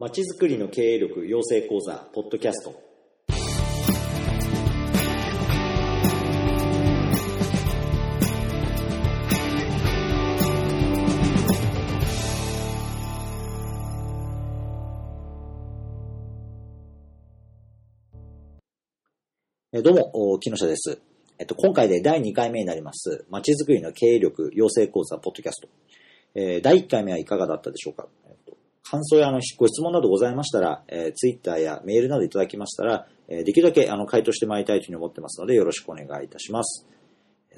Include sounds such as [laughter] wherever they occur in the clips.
まちづくりの経営力養成講座ポッドキャストどうも、お木下です。えっと、今回で第2回目になります、まちづくりの経営力養成講座ポッドキャスト。えー第1回目はいかがだったでしょうか、感想やあのご質問などございましたら、えー、ツイッターやメールなどいただきましたら、えーできるだけあの回答してまいりたいというふうに思ってますので、よろしくお願いいたします。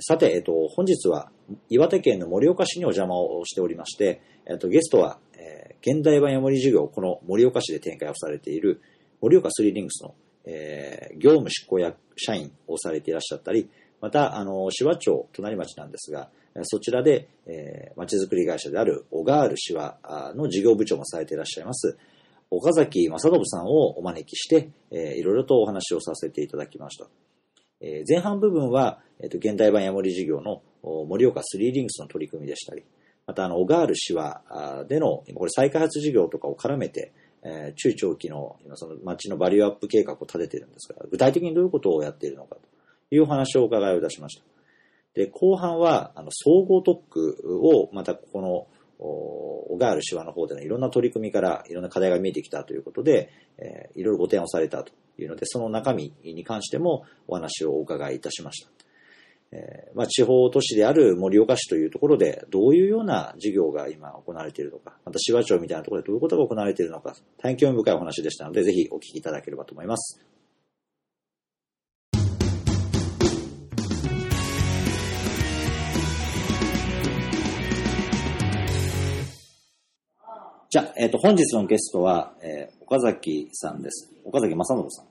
さて、えっと、本日は岩手県の盛岡市にお邪魔をしておりまして、えっと、ゲストは、えー現代版ヤモリ事業をこの盛岡市で展開をされている盛岡スリーリングスの、えー業務執行役社員をされていらっしゃったり、また、あの、芝町、隣町なんですが、そちらで、えー、町づくり会社である小川ール芝あの事業部長もされていらっしゃいます、岡崎正信さんをお招きして、えーいろいろとお話をさせていただきました。えー前半部分は、えっと現代版ヤモリ事業のお盛岡スリーリングスの取り組みでしたり、またあの小川ール芝あでのこれ再開発事業とかを絡めて、えー中長期の今その町のバリューアップ計画を立てているんですが、具体的にどういうことをやっているのかというお話をお伺いをいたしました。で、後半は、あの、総合特区を、またここの、小川原芝の方でのいろんな取り組みからいろんな課題が見えてきたということで、えーいろいろご提案をされたというので、その中身に関してもお話をお伺いいたしました。えーまあ、地方都市である盛岡市というところで、どういうような事業が今行われているのか、また芝町みたいなところでどういうことが行われているのか、大変興味深いお話でしたので、ぜひお聞きいただければと思います。じゃあ、えっ、と、本日のゲストは、えー岡崎さんです。岡崎正信さん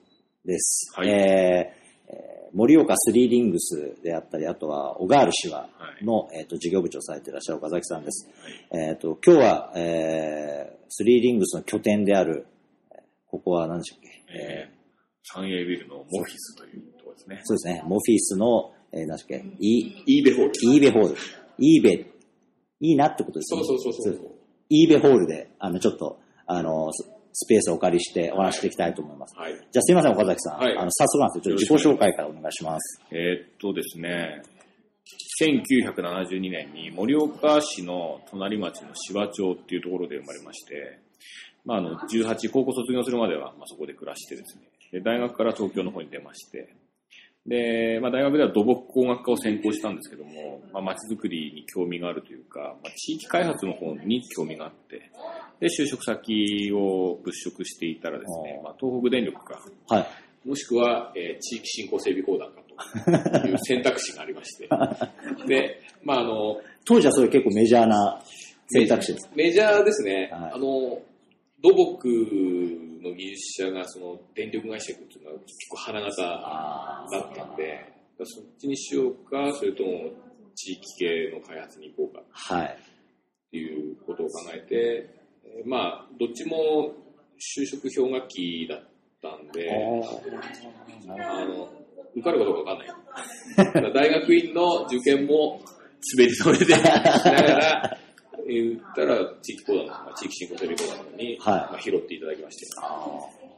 です。はいえーえー盛岡スリーリングスであったり、あとは、小川原市はの、えっ、と、事業部長されていらっしゃる岡崎さんです。えっ、と、今日は、えースリーリングスの拠点である、えーここは何でしたっけ、えー、サンエービルのモフィスというところですね。そうですね、モフィスの、えー、何でしたっけ、イイーベホール。イーベホール。イーベ、いいなってことですね。そうそうそうそう。イーベホールで、あの、ちょっと、あの、ススペースをお借りしてお話していきたいと思います。はい。じゃあすいません、岡崎さん。はいあの、早速なんですけど、ちょっと自己紹介からお願いします。えーっとですね、1972年に盛岡市の隣町の芝町っていうところで生まれまして、まあ、あの、18、高校卒業するまでは、まあ、そこで暮らしてですね、で大学から東京の方に出まして、で、まあ、大学では土木工学科を専攻したんですけども、まあ、街づくりに興味があるというか、まあ、地域開発の方に興味があって、で、就職先を物色していたらですね、まあ、東北電力か、はい。もしくは、えー地域振興整備公団かという選択肢がありまして。[laughs] で、まああの、当時はそれ結構メジャーな選択肢です。メジャーですね。はいあの、土木の技術者がその電力会社行くっていうのは結構花形あだったんで、そっちにしようか、それとも地域系の開発に行こうかはい。っていうことを考えて、えーまあ、どっちも就職氷河期だったんで、あの、受かるかどうかわかんない。[laughs] 大学院の受験も滑り止めでしながら、[laughs] 言ったら地域講談の、まあ、地域振興整備講談の方に、はい。まあ、拾っていただきまして、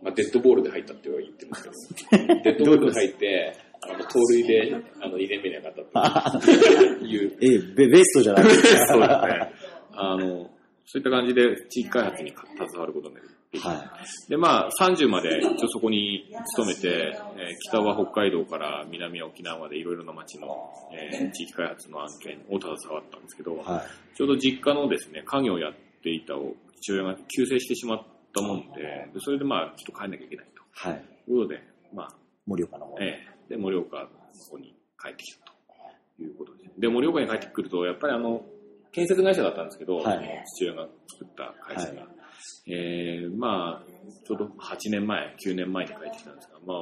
まあ、デッドボールで入ったっては言ってるんですけど、[laughs] デッドボールで入って、あの盗塁であの2年目に上がったっていう、[laughs] え、ベベストじゃないですか。[laughs] そうですね。あの、そういった感じで地域開発に携わることになる。はで、まあ、30まで一応そこに勤めて、えー北は北海道から南は沖縄までいろいろな町の、えー地域開発の案件を携わったんですけど、い。はい。ちょうど実家のですね、家業をやっていたを父親が急逝してしまったもんで、でそれでまあ、ちょっと帰んなきゃいけないとはい。いうことで、まあ、盛岡の方。ええで、盛岡の方に帰ってきたということです。で、盛岡に帰ってくると、やっぱりあの、建設会社だったんですけど、はい父親が作った会社が、えーまあ、ちょうど8年前、9年前に帰ってきたんですが、まあ、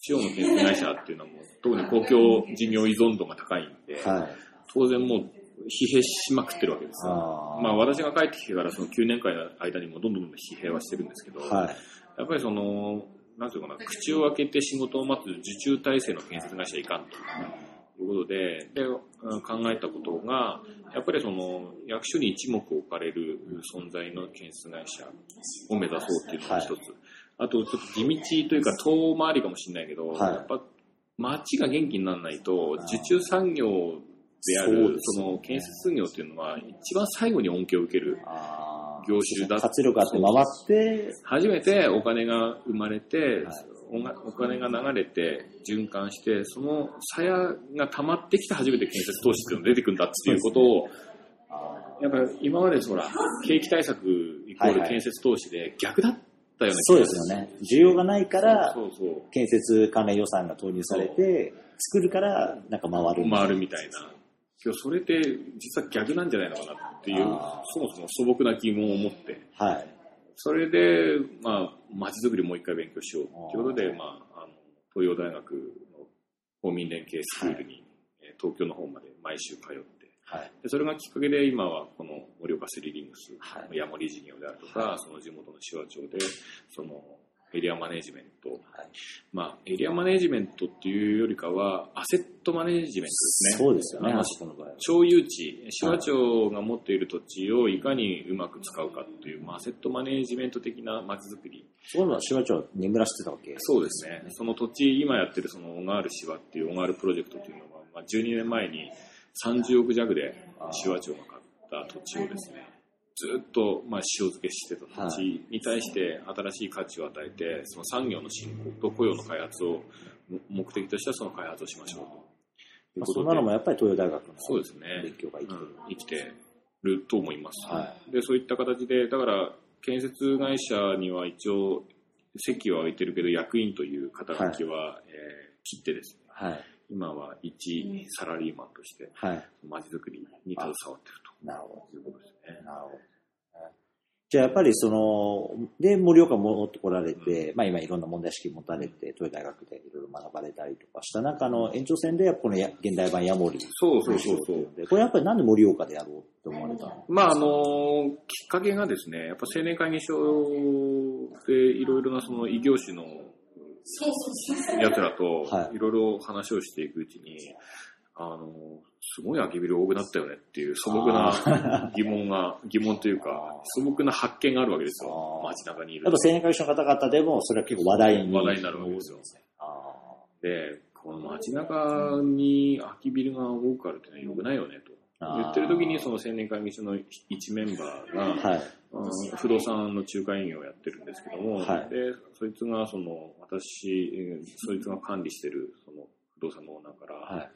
地方の建設会社っていうのはもう、特に公共事業依存度が高いんで、はい。当然もう、疲弊しまくってるわけですよ。まあ、私が帰ってきてからその9年間の間にもどんどんどんどん疲弊はしてるんですけど、はい。やっぱりその、なんていうかな、口を開けて仕事を待つ受注体制の建設会社はいかんということで、で、うん考えたことが、やっぱりその、役所に一目置かれる存在の建設会社を目指そうっていうのが一つ。あと、ちょっと地道というか遠回りかもしれないけど、はい。やっぱ街が元気にならないと、受注産業である、ですね。その建設産業っていうのは、一番最後に恩恵を受けるあー業種だ。活力あって回って、初めてお金が生まれて、はい。お金が流れて循環してその鞘が溜まってきて初めて建設投資っていうのが出てくるんだっていうことをあやっぱり今までほら景気対策イコール建設投資で逆だったようなそうですよね。需要がないから、建設関連予算が投入されて、作るから、なんか回る。回るみたいなけどそれって実は逆なんじゃないのかなっていうあそもそも素朴な疑問を持って。はい。それで、まあ、街づくりもう一回勉強しよう。ということで、まあ、あの、東洋大学の公民連携スクールに、えー東京の方まで毎週通って、はい。でそれがきっかけで今はこの盛岡スリリングスはい。のヤモリ事業であるとか、その地元の手話町で、そのエリアマネジメント、はいまあ、エリアマネジメントっていうよりかは、アセットマネジメントですね。そうですよね、あそこの場合は。町有地、手話町が持っている土地をいかにうまく使うかっていう、まあ、アセットマネジメント的な街づくり。そういうのは、芝町は眠らしてたわけそうですね。その土地、今やってるその小川ール芝っていう小川ールプロジェクトっていうのは、まあ、12年前に30億弱で手話町が買った土地をですね、ずっと、まあ、塩漬けしてた土地に対して新しい価値を与えて、その産業の振興と雇用の開発を目的としたその開発をしましょうと。いうまあ、ことでそんなのもやっぱり東洋大学のそうですね。勉強が生きてる。うん生きてると思います。はで、そういった形で、だから、建設会社には一応、席は置いてるけど、役員という肩書きは、えー切ってですね、はい。今は一サラリーマンとして、はい。まちづくりに携わっているなるほということですね。ど。なるほど。じゃあやっぱりその、で、盛岡戻ってこられて、まあ今いろんな問題意識持たれて、東洋大学でいろいろ学ばれたりとかした中の延長線で、このや現代版ヤモリ。そうそうそうそう。でこれやっぱりなんで盛岡でやろうって思われたの？まああのきっかけがですね、やっぱ青年会議所でいろいろなその異業種の奴らとはいいろいろ話をしていくうちに、あの、すごい空きビル多くなったよねっていう素朴な疑問が、疑問というか、素朴な発見があるわけですよ。街中にいるやっぱ。青年会社の方々でも、それは結構話題に。話題になるわけですよ。あで、この街中に空きビルが多くあるっていうのは良くないよねと。言ってる時にその青年会議所の一メンバーが、ーはい。うん不動産の仲介員をやってるんですけども、はいでそいつがその私、えーそいつが管理してるその不動産のオーナーから、はい。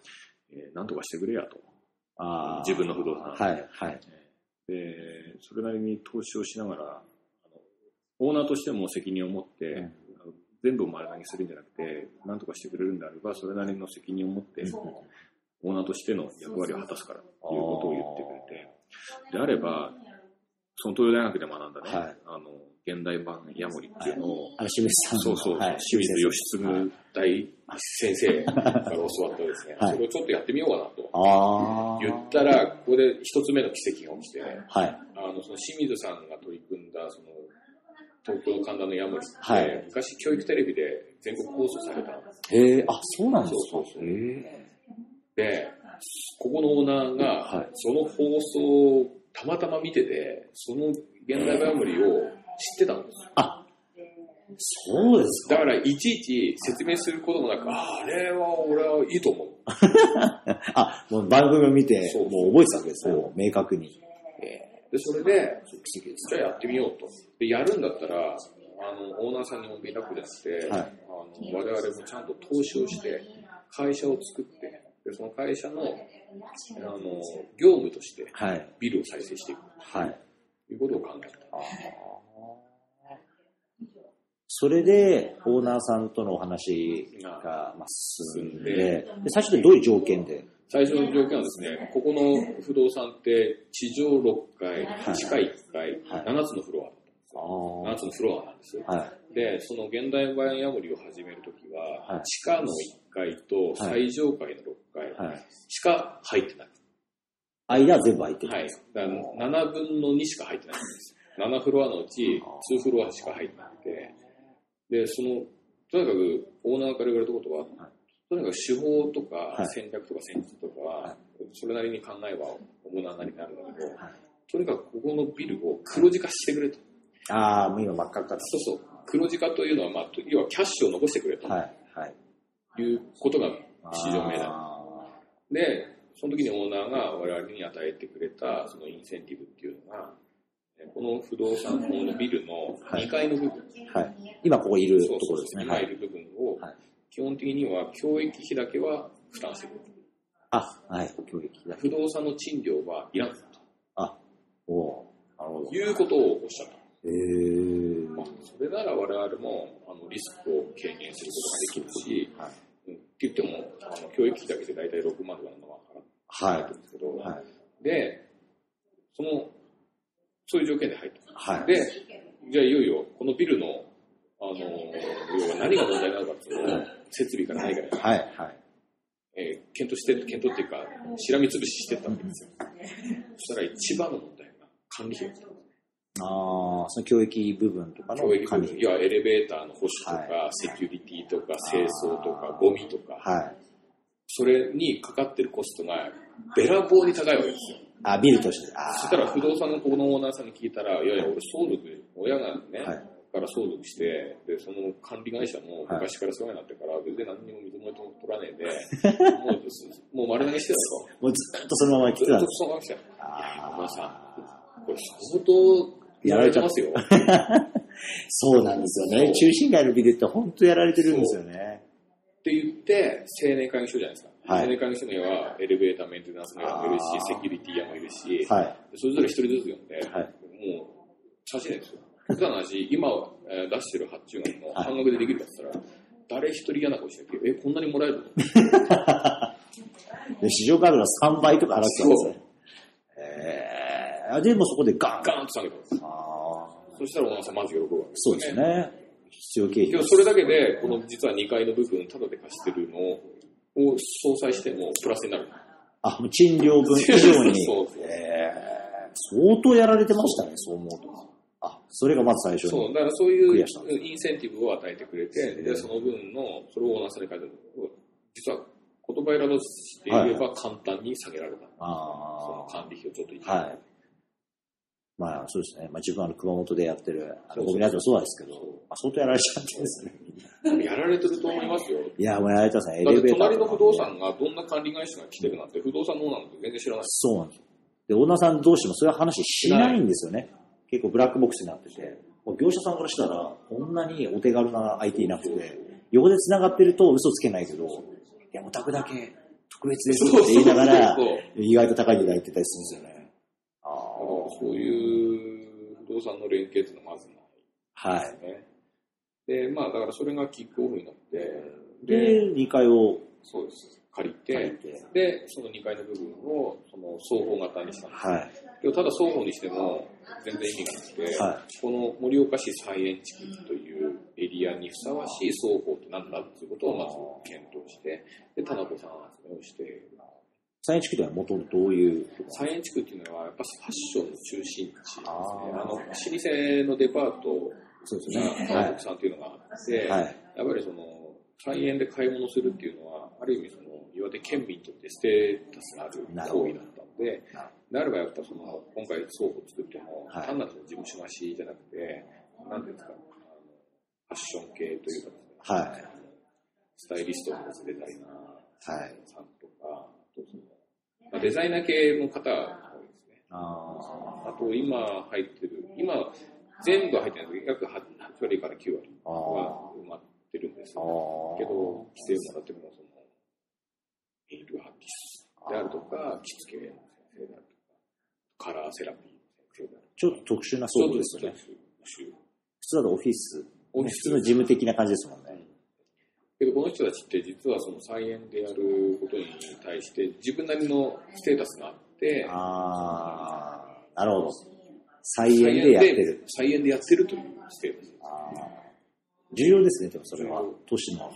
えーなんとかしてくれやと。あー自分の不動産はい。はい。で、それなりに投資をしながら、あのオーナーとしても責任を持って、うん全部を丸投げするんじゃなくて、なんとかしてくれるんであれば、それなりの責任を持って、オーナーとしての役割を果たすからということを言ってくれて、であれば、その東洋大学で学んだね、はい。あの、現代版ヤモリっていうのを、あの、清水さんの。そうそう、はい、清水義継大先生から教わったですね、はい。それをちょっとやってみようかなと。言ったら、ここで一つ目の奇跡が起きて、はい。あの、その清水さんが取り組んだ、その、東京神田のヤモリって、はい。昔教育テレビで全国放送されたんですへえ、あ、そうなんですか。そうそうそう。へで、ここのオーナーがはい、その放送をたまたま見てて、その現代版ヤモリを知ってたんですよ。あ、そうですか。だから、いちいち説明することもなく、ああれは俺はいいと思う。[laughs] あ、もう番組を見て、そうもう覚えてたわけですね。明確に。で、それで、じゃあやってみようと。で、やるんだったら、あの、オーナーさんにも連絡じゃなくて、はいあの我々もちゃんと投資をして、会社を作って、でその会社の、あの、業務としてはい。ビルを再生していくはい。ということを考えた。それで、オーナーさんとのお話がまあ進んで、で最初でどういう条件で？最初の条件はですね、ここの不動産って地上6階、はい地下1階、はい7つのフロア。あ7つのフロアなんですよ。はい。で、その現代版ヤモリを始めるときは、はい地下の1階と最上階の6階はい。しか入ってない。間は全部空いてる。はい。だから7分の2しか入ってないんです。7フロアのうち2フロアしか入ってなくて、で、その、とにかくオーナーから言われたことは、とにかく手法とかはい戦略とか戦術とかは、はいそれなりに考えは主ななりになるんだけど、はいとにかくここのビルを黒字化してくれと。ああ、もう今真っ赤っかだ。そうそう。黒字化というのは、まあ、要はキャッシュを残してくれとはい。はい。いうことが市場命題。あで、その時にオーナーが我々に与えてくれたそのインセンティブっていうのが、えこの不動産このビルの2階の部分、ーはい。今ここいるところですね。はいい。今る部分をはい、基本的には教育費だけは負担してくれる。あ、はい。教育だ。不動産の賃料はいらんとあ、おおーなるほど。いうことをおっしゃった。へーまあ、それなら我々もあのリスクを軽減することができるし、はい。うんって言ってもあの教育費だけで大体6万とか7万払はいってるんですけど、はい。で、その、そういう条件で入った。はい。で、じゃあいよいよこのビルの、あの、要は何が問題なのかっていうのを設備から何から、はい。はい。えー検討して、検討っていうか、しらみつぶししてったわけですよ。そしたら一番の問題が管理費だった。ああ、その教育部分とかの教育管理部分、要はエレベーターの保守とか、はセキュリティとか、清掃とか、ゴミとか、はい。それにかかってるコストがべらぼうに高いわけですよ。あ、ビルとして。あそしたら不動産のここのオーナーさんに聞いたら、いやいや、俺相続、親がね、はいから相続して、で、その管理会社もはい昔から世話になってから、全然何にも水も取らねえで、[laughs] もうもう丸投げしてたと。もうずっとそのまま来ずっとてたんです。そのまま来てた。あお前さん、これ相当やられてますよ。[laughs] そうなんですよね。中心街のビルって本当やられてるんですよね。って言って、青年会議所じゃないですか。はい青年会議所にはエレベーターメンテナンスの屋もいるしセキュリティ屋もいるし、はい。それぞれ一人ずつ呼んで、はいもう、差しないですよ。普段の話、今、えー出してる発注額のはい半額でできるかって言ったら、誰一人嫌な顔してて、え、こんなにもらえるの？[laughs] で市場価格の3倍とか払ってたんですよ。えー、でもそこでガンガーンと下げたんです。あーそしたら、お前さん、まず喜ぶわけそうですよ。ね。必要経費それだけで、この実は2階の部分、タダで貸してるのを相殺してもプラスになる。あ、賃料分以上に。そうそうえー、相当やられてましたね、そう思うと。あ、それがまず最初そう、に。だからそういクうインセンティブを与えてくれて、で、その分の、それをオーナーさんに書いて。実は、言葉選ばずで言えば簡単に下げられた。そのあ管理費をちょっと。はい。まあそうですね。まあ自分はあの熊本でやってる、あのゴミラジオもそうですけど、まあ、相当やられちゃってるんですね。やられてると思いますよ。いや、もうやられてますね。エレベーター隣の不動産がどんな管理会社が来てるなんて不動産のオーナーなんて全然知らない。そうなんですよ。で、オーナーさん同士もそういう話しないんですよね。結構ブラックボックスになってて。業者さんからしたら、こんなにお手軽な IT いなくて、横で繋がってると嘘つけないけど、いや、お宅だけ特別ですって言いながら意外と高い値段言ってたりするんですよね。そういう不動産の連携っていうのはまずないあ。はい。ですね。で、まあだからそれがキックオフになって、で、2階をそうです。借りて、で、その2階の部分をその双方型にしたんです。はい。けどただ双方にしても全然意味がなくて、はこの盛岡市菜園地区というエリアにふさわしい双方って何だっていうことをまず検討して、で、田中さん集めをして、サイン地区では元々どういう？とこ菜園地区っていうのはやっぱファッションの中心地ですね。あの、老舗のデパートそうですね。が川崎さんっていうのがあって、はい。やっぱりその、菜園で買い物するっていうのは、ある意味その、岩手県民にとってステータスがある行為だったので、であればやっぱその、今回倉庫を作っても、はい単なる事務所貸しじゃなくて、なんていうんですか、あのファッション系というかですね、はい。スタイリストのデザイナーはい。まあ、デザイナー系の方が多いですね。ああと今入ってる、今全部入ってないけど、約 8, 割から9割あ。は埋まってるんです。けど、規制をもらってるのはその、ネイルアーティストであるとか、着付けの先生であるとか、カラーセラピーの先生であるちょっと特殊なとか、倉庫ですよね。普通だとオフィス。オフィス普通の事務的な感じですもんね。けど、この人たちって実はその菜園でやることに対して、自分なりのステータスがあって、ああ。なるほど。菜園でやってる。菜園でやってるというステータス。ああ。重要ですね、でもそれは。都市の。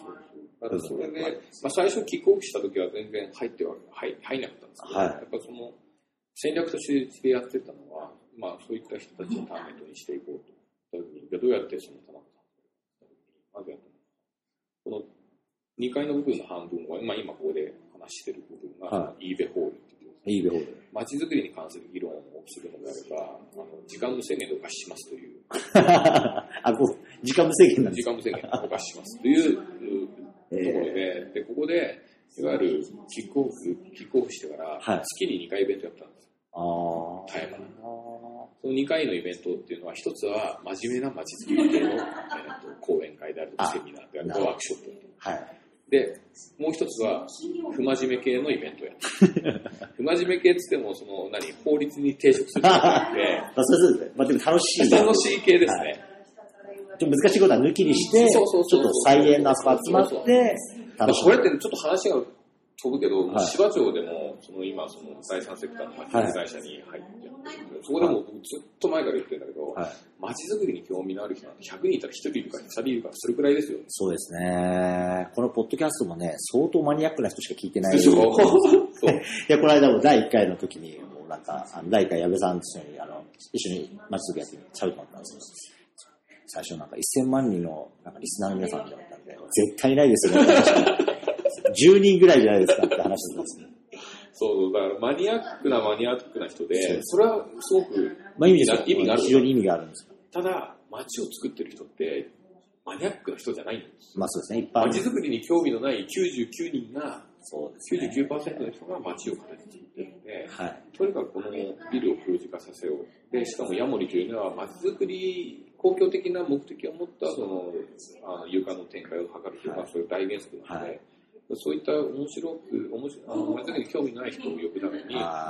だからそれで、まあ、最初キックオフした時は全然入っては入入んなかったんですけど、はいやっぱその戦略としてやってたのは、まあ、そういった人たちをターゲットにしていこうと。どうやってその田中さんまずやったのこの2階の部分の半分は、まあ、今ここで話してる部分が、はイーベホールっていう。いいベホール。街づくりに関する議論をするのであれば、あの時間無制限でお貸ししますという、[laughs] あ、こう、時間無制限なんです。時間無制限でお貸ししますというところで、で、ここで、いわゆるキックオフ、キックオフしてから、はい。月に2回イベントやったんです。ああ。タイマーその2回のイベントっていうのは、一つは真面目な街づくり系の、えー、と講演会であるとか、あセミナーであるとか、ワークショップ。はい。で、もう一つは、不真面目系のイベントや。[laughs] 不真面目系って言っても、その、何、法律に抵触するんじゃなくて、[laughs] まあ、そうですね。まあ、でも楽しい。楽しい系ですね。ちょっと難しいことは抜きにして、ちょっそうそうそうと再現の集まって。これってちょっと話が飛ぶけど、はい芝町でも、その今、その第三セクターの町づくり会社に入ってやってるんだけど、そこでも僕ずっと前から言ってるんだけど、はい。街づくりに興味のある人なんて100人いたら1人いるか2人いるか、それくらいですよ。そうですね。このポッドキャストもね、相当マニアックな人しか聞いてない。でしょ？[laughs] そう。いや、この間も第1回の時に、もうなんか、あの第1回矢部さんと一緒に、あの、一緒に街づくりやって喋ってもらったんですけど、最初なんか1000万人のなんかリスナーの皆さんって言われたんで、絶対いないですよね。10人ぐらいじゃないですかって話してますね。[laughs] そう、だからマニアックなマニアックな人でそれはすごくまあ意味がある非常に意味があるんですよ。ただ、街を作ってる人って、マニアックな人じゃないんです。まあそうですね、一般街づくりに興味のない99人が、そうですね。99%の人が街を形作ってるんで、はい。とにかくこのビルを黒字化させよう。で、しかもヤモリというのは街づくり、公共的な目的を持ったそのあの床の展開を図るというか、はいそういう大原則なので、はいそういった面白く、面白あの街づくりに興味のない人を呼ぶために、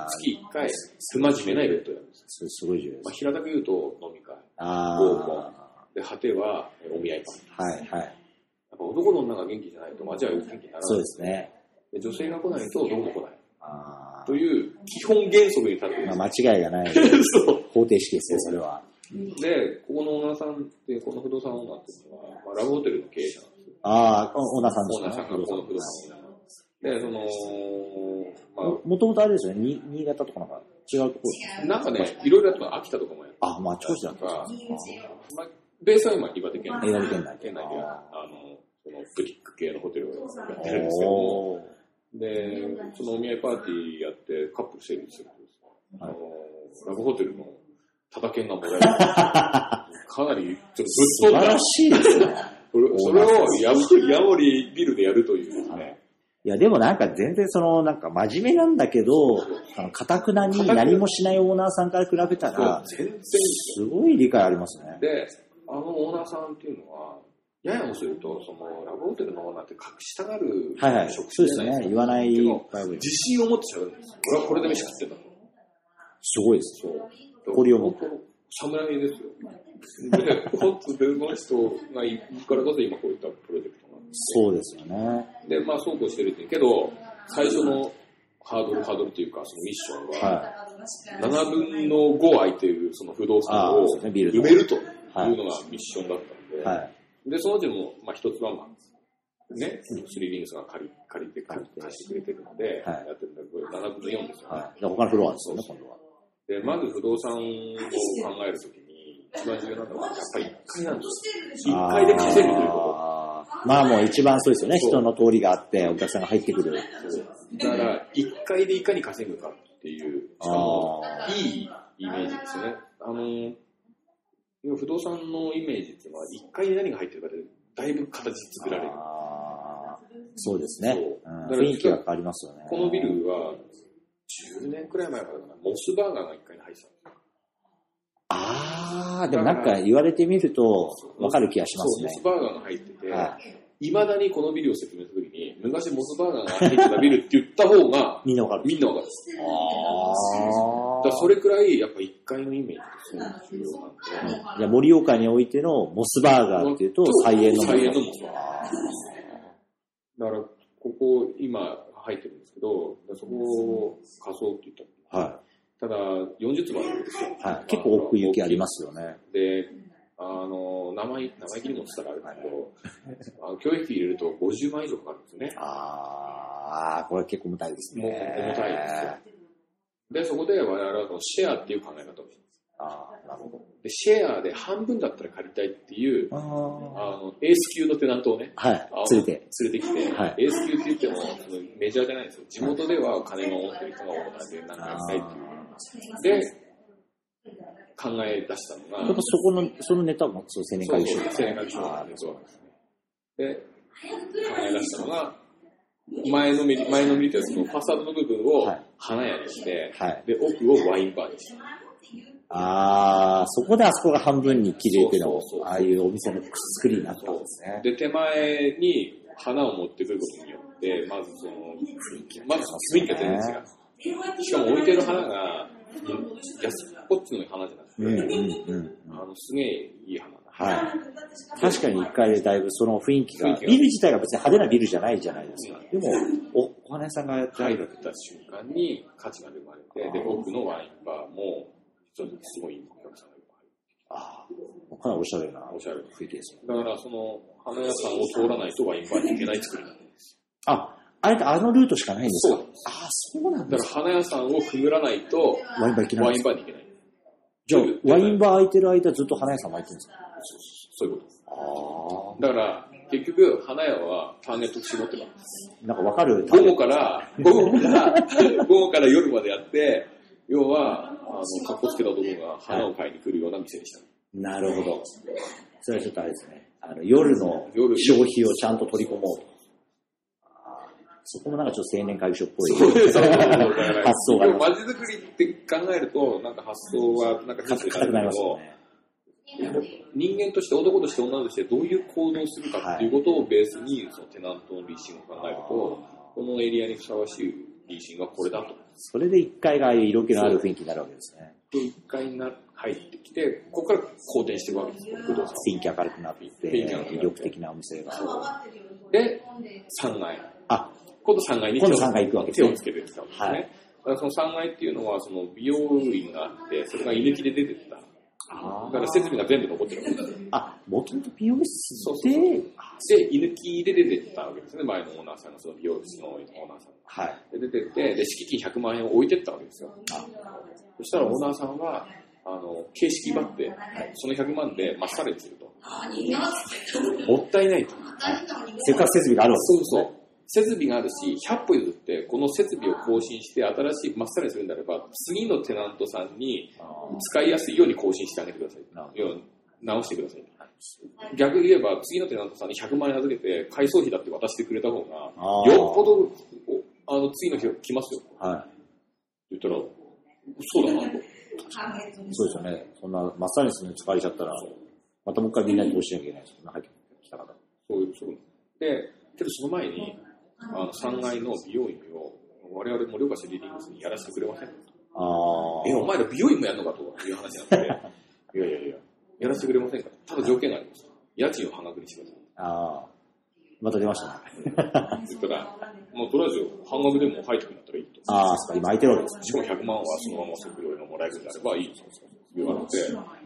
月1回、不真面目なイベントをやるんです。それすごい重要でまあ、す。平たく言うと飲み会。あ合コンで、果てはお見合いパン。あ、はい、はい。やっぱ男の女が元気じゃないと街は元気にならない。そうですね。で女性が来ないとどうも来ない。あという基本原則に立ってまあ間違いがない [laughs] そう。方程式ですよ、それは。で、ここのオーナーさんって、この不動産オーナーっていうのは、まあ、ラブホテルの経営者。ああ、オーナーさんオーナーですか？さんがこの不動産オーナー。で、その、まももともとあれですよね、に新潟とかなんか違うところ。ですあ、なんかね、いろいろやって秋田とかもやって。あ、まあ、調子だったんか。ですね。まあ、ベースは今、岩手県あ岩手県内。県内で、ああの、そのブティック系のホテルをやってるんですけど。で、そのお見合いパーティーやってカップル成立するとですね、あの、ラブホテルのタダ券がもらえる。[laughs] かなり、ちょっと素晴ぶっ飛んだ。らしいですね。それをヤモリ、ヤモリビルでやるというね。いや、でもなんか全然その、なんか真面目なんだけど、あの、かたくなに何もしないオーナーさんから比べたら、全然すごい理解ありますね。で、あのオーナーさんっていうのは、ややもすると、その、ラブホテルのオーナーって隠したがるはいはい。職そうですね。言わない自信を持って喋るんですよ。俺はこれで飯食ってんだと。すごいです。そう。誇りを持って侍ですよ。で、本当で、この人がいるからこそ今こういったプロジェクトなんです。そうですよね。で、まあそうこうしてるってけど、最初のハードル、ハードルというか、そのミッションは、は7分の5空いているその不動産を埋めるというはいのがミッションだったんい。で、はい。で、そのうちも、まあ一つはまあ、ね、スリーリングスが借り借りて貸してくれてるので、はいやってるんだけど、7分の4ですよね。はい。で他のフロアですよね、今度は。で、まず不動産を考えるときに、一番重要なのは、やっぱり1階なんですよ。1階で稼ぐというこあーまあもう一番そうですよね。人の通りがあって、お客さんが入ってくる。と。だから、1階でいかに稼ぐかっていう、しかもあ、いいイメージですよね。あの、不動産のイメージっていうのは、1階に何が入ってるかで、だいぶ形作られる。そうですね。そううんだから雰囲気が変わりますよね。このビルは、10年くらい前からかな、モスバーガーが1階に入ってたんですよ。ああ、でもなんか言われてみると、わかる気がしますね。モスバーガーが入ってて、はい。いまだにこのビルを説明するときに、昔モスバーガーが入ってたビルって言った方が、みんなわかる。みんなわかる。あだからそれくらい、やっぱ1階のイメージってすごい重要なんで、じゃあ盛岡においてのモスバーガーっていうと、菜園の菜園のモスバーガー。だから、ここ、今入ってるんですけど、そこを仮想って言ったら、はただ、40坪あるんですよ。い。はい。結構奥行きありますよね。で、あの、生意生意気にもしたらあれだけど、あの教育費入れると50万以上かかるんですよね。ああ、これ結構重たいですね。もう重たいですよ。で、そこで我々はこのシェアっていう考え方をしてああ、なるほど。で、シェアで半分だったら借りたいっていう、ああの、エース級のテナントをね、はい。連れて。連れてきて、はいエース級って言ってもメジャーじゃないんですよ。地元では金の持ってる人がオーナーでなんかやりたいっていう。で、考え出したのが、やっぱそこの、そのネタも、そう、青年会議所青年会議所なんですよで、考え出したのが、前のめり、前のめりというのファサードの部分をはい花屋にして、はい。で、奥をワインバーにして。ああ、そこであそこが半分に切れてのそうそうそう、ああいうお店の作りになったんですね。で、手前に花を持ってくることによって、まずその、まず雰囲気が出るんですよ。しかも置いてる花が、安っぽっちの花じゃなくて、うんうんうん。あの、すげえいい花だ。はい。確かに一回でだいぶその雰囲気が、ビル自体が別に派手なビルじゃないじゃないですか。でも、お、お花屋さんがやってあ入る。った瞬間に価値が生まれて、で、奥のワインバーも、ちょっとすごいお客さんがいっぱいああ、かなりおしゃれなおしゃれな雰囲気ですね。だから、その、花屋さんを通らないとワインバーに行けない作りになってるんですあ、あれってあのルートしかないんですか？そうああ、そうなんだですか。から花屋さんをくぐらないと、ワインバー行けないワインバーに行けない。じゃあ、ワインバー空いてる間ずっと花屋さんも空いてるんですか？そういうことです。あだから、結局、花屋はターゲット絞ってたんです。あ。なんかわかる？午後から、午後から、[laughs] 午後から夜までやって、要は、あの、格好つけた男が花を買いに来るような店でした。なるほど。それはちょっとあれですね。あの夜の夜消費をちゃんと取り込もうと。そこもなんかちょっと青年会議所っぽいそう発想があります。でも街づくりって考えると、なんか発想は、なんか硬くなりますよね。人間として、男として女としてどういう行動をするかっていうことをベースに、そのテナントのリーシングを考えると、このエリアにふさわしいリーシングはこれだと。それで1階がああいう色気のある雰囲気になるわけですね。で、1階にな入ってきて、ここから好転していくわけですよ、不動産。雰囲気明るくなっていって、雰囲気明るくなって魅力的なお店が。で、3階。あ、今度3階に今度3階行くわけですね手をつけて使うんですね。はいだからその3階っていうのは、その美容院があって、それが居抜きで出てった。だあから設備が全部残ってるわけですよ。あ、もともと美容室そうそうで、で、居抜きで出てったわけですね、前のオーナーさんが、その美容室のオーナーさんが。はい。で、出てって、で、敷金100万円を置いてったわけですよ。そしたらオーナーさんは、あの、形式ばって、その100万でまっさらにすると。もったいないと。せっかく設備があるわけそうそう。設備があるし、100歩譲って、この設備を更新して、新しい、まっさらにするんであれば、次のテナントさんに使いやすいように更新してあげてください。なるほ要は直してください。逆に言えば、次のテナントさんに100万円預けて、改装費だって渡してくれた方が、よっぽど、おあの、次の日来ますよ。は言ったら、そうだなと。い。そうですよね。そんな、真っさらにするのに使われちゃったら、またもう一回みんなにどうしなきゃいけないですよね。入ってきた方。そういう、そういう。で、けどその前に、あの、3階の美容院を、我々盛岡市リーディングスにやらせてくれませんか？あえ、お前ら美容院もやるのかという話になって、いやいやいや、やらせてくれませんか？ただ条件があります。家賃を半額にしてください。ああ。また出ましたね。言ったら、もうとりあえず半額でも入ってくるんだったらいいと。ああ、そっか、今空いてるわけですね。しかも100万はそのまま食料がもらえるんであればいいと言われて、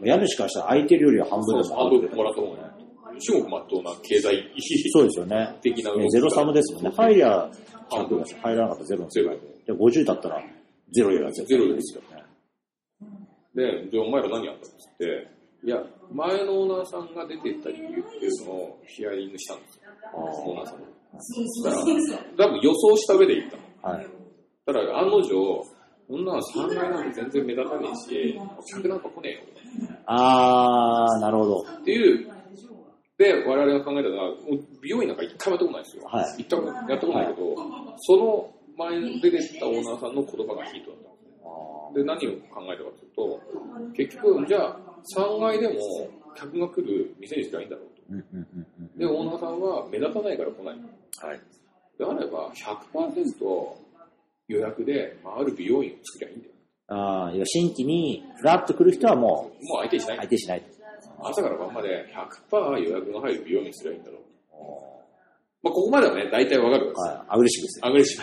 家主からしたら空いてるよりは半分でも半分もらった方がいいと。至極まっとうな経済 [laughs] そうですよね。的な動きねゼロサムですもんね。入りゃ100だし、入らなかったらゼロの世界で。で、50だったらゼロやらゼロ。ゼロですよね。で、で、お前ら何やったっつって、いや、前のオーナーさんが出てった理由っていうのをヒアリングしたんですよ。オーナーさんに。そしたら、多分予想した上で言ったの。はい。ただ、案の定、そんな3階なんて全然目立たねえし、客なんか来ねえよ。あー、なるほど。っていう、で、我々が考えたのは、もう美容院なんか一回もやったことないですよ。はい行ったことやったことないけど、その前に出てったオーナーさんの言葉がヒートだったんですね。あで、何を考えたかというと、結局、じゃあ、3階でも客が来る店にすればいいんだろうーうんうんうんうんと。で、オーナーさんは目立たないから来ない。はい。であれば、100%予約で回る美容院を作りゃいいんだよ。あーいや新規にフラッと来る人はもうもう相手にしない。相手しない。朝から晩まで100%予約の入る美容院にすればいいんだろう。まあ、ここまではね、大体わかるわけです。はい。アグレッシブですね。アグレッシ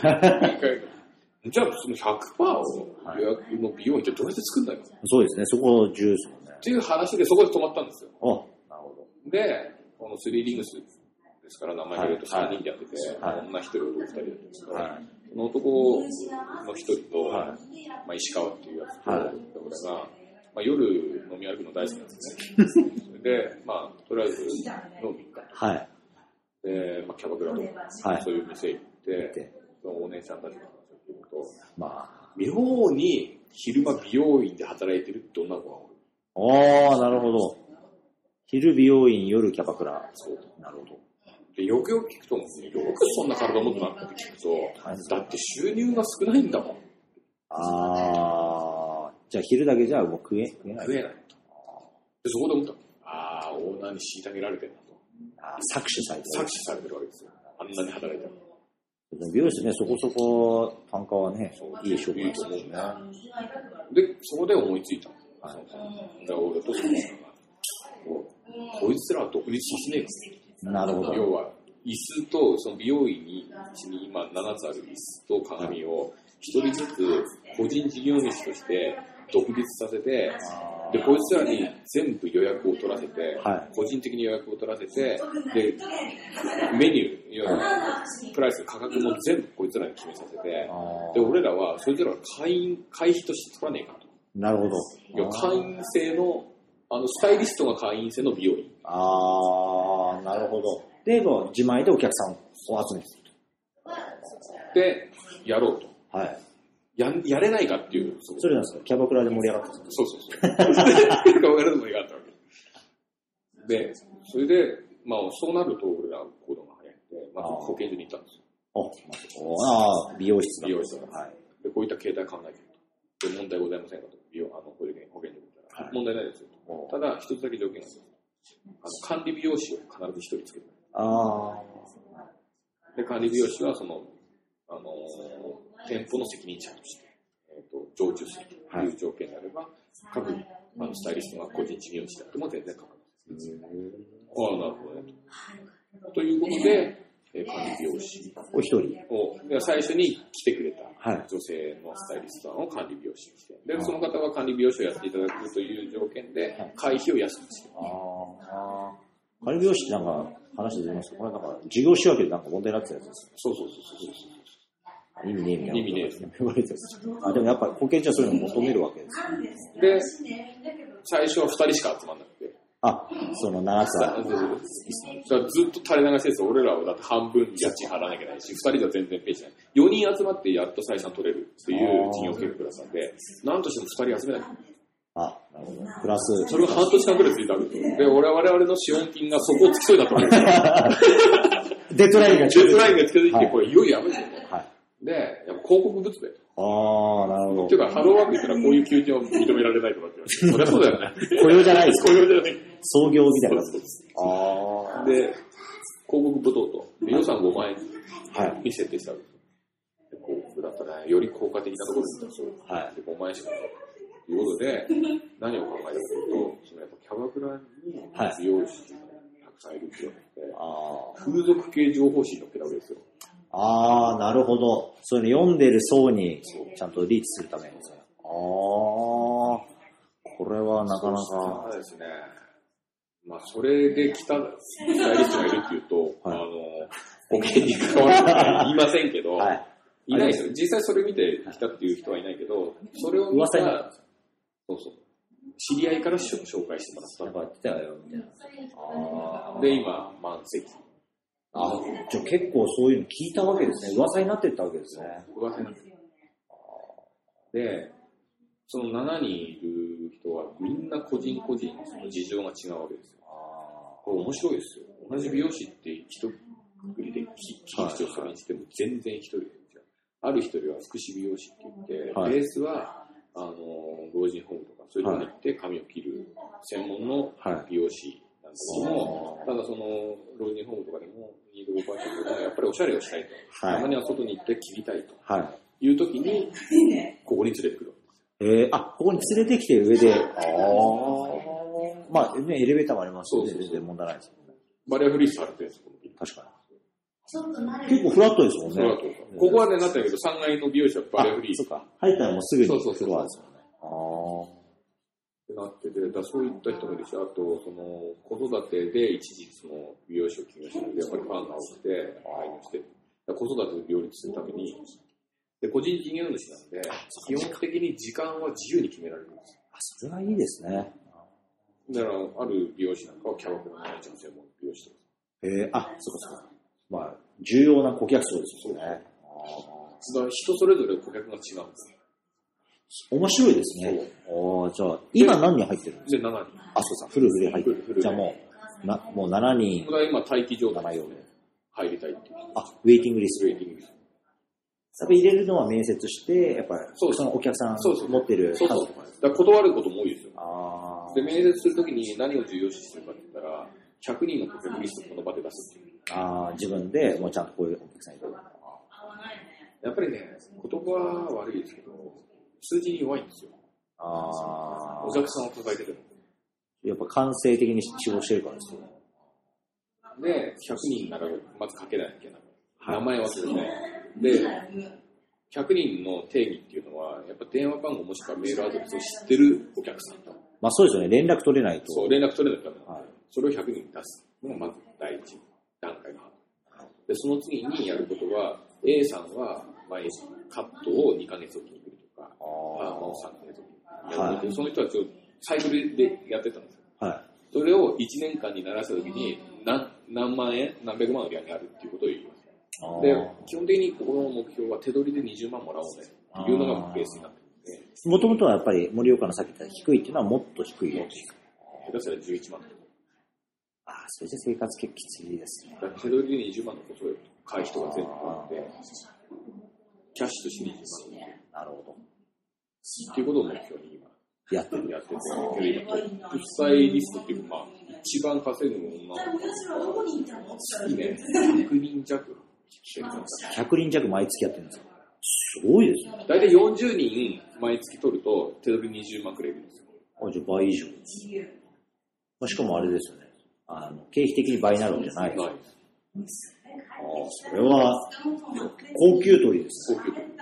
ブ。[laughs] じゃあ、その100%を予約の美容院ってどうやって作るんだよっそうですね。そこ重要ですもんね。ていう話でそこで止まったんですよ。おなるほど。で、このスリーリングスですから名前で言うとはい3人でやってて、はい女1人、男2人でやってるんですけど、はいその男の1人と、はいまあ、石川っていうやつと、はい俺が、まあ、夜飲み歩くの大好きなんですね。で、まあ、とりあえず飲みに行った。はい。で、まあ、キャバクラとか、はいそういう店行って、でそのお姉さんたちの話を聞くと、ま妙に昼間美容院で働いてるって女の子がおる。あ。ああ、なるほど。昼美容院、夜キャバクラ。そうなるほど。で、よくよく聞くと思うんですよ。よくそんな体持ってなって聞くと、だって収入が少ないんだもん。ああ。じゃあ昼だけじゃもう食え、食えない。食えない。で、そこで思った。ああ、オーナーに虐げられてるなと。あー搾取されて搾取されてるわけですよ。あんなに働いてる。る。美容室ね、そこそこ単価はねいい商売ですね。いいと思うね。で、そこで思いついた。はいだから俺とそのこいつらは独立させねえか。なるほど。要は、椅子と、その美容院に、に今7つある椅子と鏡を、一人ずつ個人事業主として独立させて、で、こいつらに全部予約を取らせて、は個人的に予約を取らせて、で、メニュー、いわゆるプライス、価格も全部こいつらに決めさせて、あで、俺らは、そいつらは会員、会費として取らねえかと。ーなるほど。会員制の、あの、スタイリストが会員制の美容院。ああ、なるほど。で、もう自前でお客さんを集めてで、やろうと。る。はい。ややれないかっていう、それなんですか？キャバクラで盛り上がってたんですそうそうそう。顔やるのがあったわけ。で、それで、まあ、そうなると俺ら行動が早いんで、まず保健所に行ったんですよ。かああ、美容室だ。美容室だはい。で、こういった形態考えてると。で、問題ございませんかと。美容、あの、保健所に行ったら、はい問題ないですよと。ただ、一つだけ条件がある。あの管理美容師を必ず一人つける。あで、管理美容師は、その、あのー店舗の責任者として、えっ、と、常駐するという条件であれば、各あのスタイリストが個人事業主であっても全然構わないです。ああ、なるほどね。ということで、えー管理美容師あ、お一人。を、で最初に来てくれたはい。女性のスタイリストさんを管理美容師にして、で、その方は管理美容師をやっていただくという条件ではい、会費を安くして。ああ。管理美容師ってなんか話出てますか？これなんか事業仕分けでなんか問題になってたやつですそうそうそうそうそう。意味ねえみたいな。意味ねえです言われてる [laughs] あ、でもやっぱ保険所はそういうのを求めるわけです。で、最初は2人しか集まんなくて、あ、その7つずっと垂れ流しですよ。俺らはだって半分家賃払わなきゃいけないし、2人じゃ全然ペイしない。4人集まってやっと採算取れるっていう事業計画だったんで、なんとしても2人集めない。あ、なるほど。プラス。それが半年間くらい続いたわけで。で、俺は我々の資本金がそこをつきそうになったわけですよ。[laughs] デッドラインがデッドラインが近づいて、はいこれいよいよやばいですよね。はい。で、やっぱ広告物で。ああ、なるほどっていう。か、ハローワーク行ったらこういう休憩は認められないとかって言われて。[laughs] そりゃそうだよね。雇用じゃないです [laughs] 雇用じゃない。創業みたいなそう感じそうああ。で、広告舞踏と、で予算5万円はい。に設定したわけです。で広告だったら、より効果的なところに行ったらそう。はい。で、5万円しかない。ということで、何を考えたかというと、そのやっぱキャバクラにはい美容師がたくさんいるっていうので、あー風俗系情報誌に載っけたわけですよ。あー、なるほど。そういうの読んでる層にちゃんとリーチするためにですね。ああ、これはなかなか。そうですね。まあ、それで来たスタイリストがいるっていうと、はいあの、保険に関わる言いませんけど、はい。いないですよ。実際それ見て来たっていう人はいないけど、それを見た、そうそう。知り合いから紹介してもらっなんか言ってたよ、みたいな。あた。で、今、満席。あじゃあ結構そういうの聞いたわけですね。噂になってったわけですね。噂になってるで、その7人いる人はみんな個人個人その事情が違うわけですよ。あこれ面白いですよ。同じ美容師って一括りで切り口をそれにしても全然一人で。ある一人は福祉美容師って言って、はいベースはあの老人ホームとかそういうところに行って髪を切る専門のはい美容師なんだけども、ただその老人ホームとかでも25%とかやっぱりおしゃれをしたいと。はいたまには外に行って切りたいとあ。はい。いう時に、ここに連れてくる。えー、あ、ここに連れてきて上で。ああ。まあ、ね、エレベーターもありますので、そうそうそう全然問題ないですもんね。バリアフリーされてるんですよ、このビル確かに。結構フラットですもんね。ここはね、なったけど、3階の美容師はバリアフリーあ、そっか。入ったらもうすぐにそうそうそうフロアですもんね。あってなってて、だそういった人もいるし、あと、その、子育てで一時その美容師を起業したので、やっぱりファンが多くて、愛用して、子育てで両立するために、で、個人事業主なんで、基本的に時間は自由に決められるんですよ。あ、それはいいですね。だから、ある美容師なんかはキャバクラの愛ちゃん専門の美容師とか。えー、あ、そうかそうか。まあ、重要な顧客層ですよね。だから人それぞれ顧客が違うんですよ。面白いですね。ああ、じゃあ、今何人入ってるんですで、7人。かあ、そうさ、フルフル入ってる。じゃあもう、なもう7人こ、れは今待機状態7で。入りたいっていう。あ、ウェイティングリスト。やウェイティングです。っぱ入れるのは面接して、やっぱりそのお客さんそうそう持ってるそうそう。数とかです。だから断ることも多いですよ。ああで、面接するときに何を重要視してるかって言ったら、100人の顧客リストをこの場で出すっていう。あー、自分でもうちゃんとこういうお客さんいる。やっぱりね、言葉は悪いですけど、数字に弱いんですよ。あお客さんを抱えてても。あ、やっぱ感性的に仕事してるからですよ。で、100人ならまずかけなきゃいけない。はい名前忘れてない。で、100人の定義っていうのは、やっぱ電話番号もしくはメールアドレスを知ってるお客さんと。まあそうですよね、連絡取れないと。そう、連絡取れなかったら、はいそれを100人に出すのがまず第一段階がある。で、その次にやることは、A さんは毎日カットを2ヶ月おきに来るとか、パーマを3ヶ月おきにやるので、はいその人はちょっとサイクルでやってたんですよ。はそれを1年間にならしたときに何、何万円、何百万売り上げあるっていうことを言います。で、基本的にここの目標は手取りで20万もらおうねっていうのがベースになってるんで、もともとはやっぱり森岡のさっき言った低いっていうのはもっと低い。もっと低い下手したら11万とか。ああ、それじゃ生活結構きついですね。手取りで20万のことを買う人が全部あって、キャッシュとして20万なるほど。っていうことを目標に今やってる。やってて、今トップスタイリストっていうか、まあ、一番稼ぐ女の子月ね、100人弱来てるんですよ100人弱毎月やってるんですかすごいですね。大体40人毎月取ると手取り20万くれるんですよ。あ、じゃあ倍以上。まあ、しかもあれですよね。あの、経費的に倍になるわけじゃない。あないです。あ、それは、高級取りです。高級取り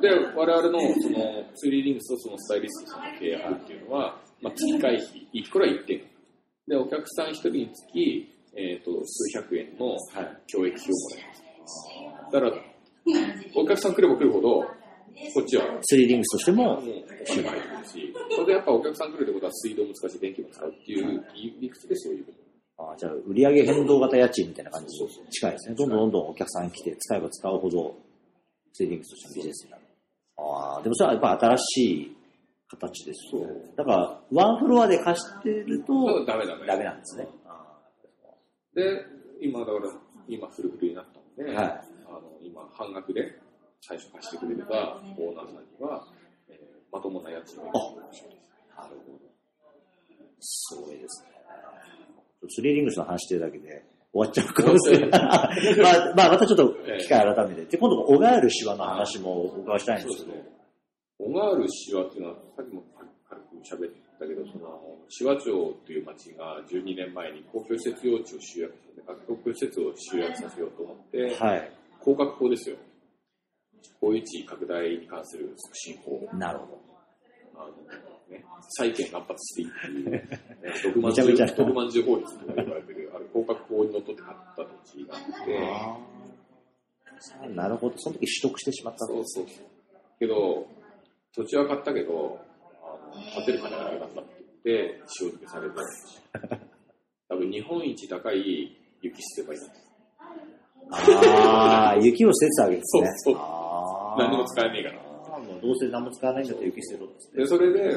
で、我々のそのツーリーリングスとそのスタイリストさんの契約っていうのは、まあ、月会費、いくら1点。で、お客さん1人につき、えっ、と、数百円の教育費をもらいます。だから、お客さん来れば来るほど、こっちはスリーリングスとしてももう、お金が入ってくるし、それでやっぱお客さん来るってことは水道も使うし、電気も使うっていう理屈でそういうこと。あじゃあ、売上変動型家賃みたいな感じに近いですね。どんどんどんどんお客さん来て、使えば使うほど、スリーリングスとしてのビジネスになる。ああ、でもそれはやっぱ新しい形ですよね。だから、ワンフロアで貸してると、ダメダメ。ダメなんですね。あで、今だから、今フルフルになったので、はいあの今半額で最初貸してくれれば、オーナーさんには、えーまともな家賃をあなるほど。すごいですね。スリーリングスの話してるだけで終わっちゃうかもしれない。まあ、まあ、またちょっと機会改めて。で、今度、小川るシワの話もお伺いしたいんですけど。小川原シワっていうのは、さっきも軽く喋ったけど、その、シワ町っていう町が12年前に公共施設用地を集約させて、公共施設を集約させようと思って、はい。広角法ですよ。公有地拡大に関する促進法。なるほど。あの、ね、債権乱発していいっていう、ね、毒まんめちゃめちゃ毒まんじゅう法律と言われてる、広角法にのっとって買った土地があって、あーなるほど。その時取得してしまったそうそうそう。けど、土地は買ったけど、建てる金がなかったって言って、塩漬けされて、多分日本一高い雪捨て場になっああ、雪を捨ててたわけですね。そうそう何にも使えねえから。どうせ何も使わないんだったら雪捨てろって。で、それで、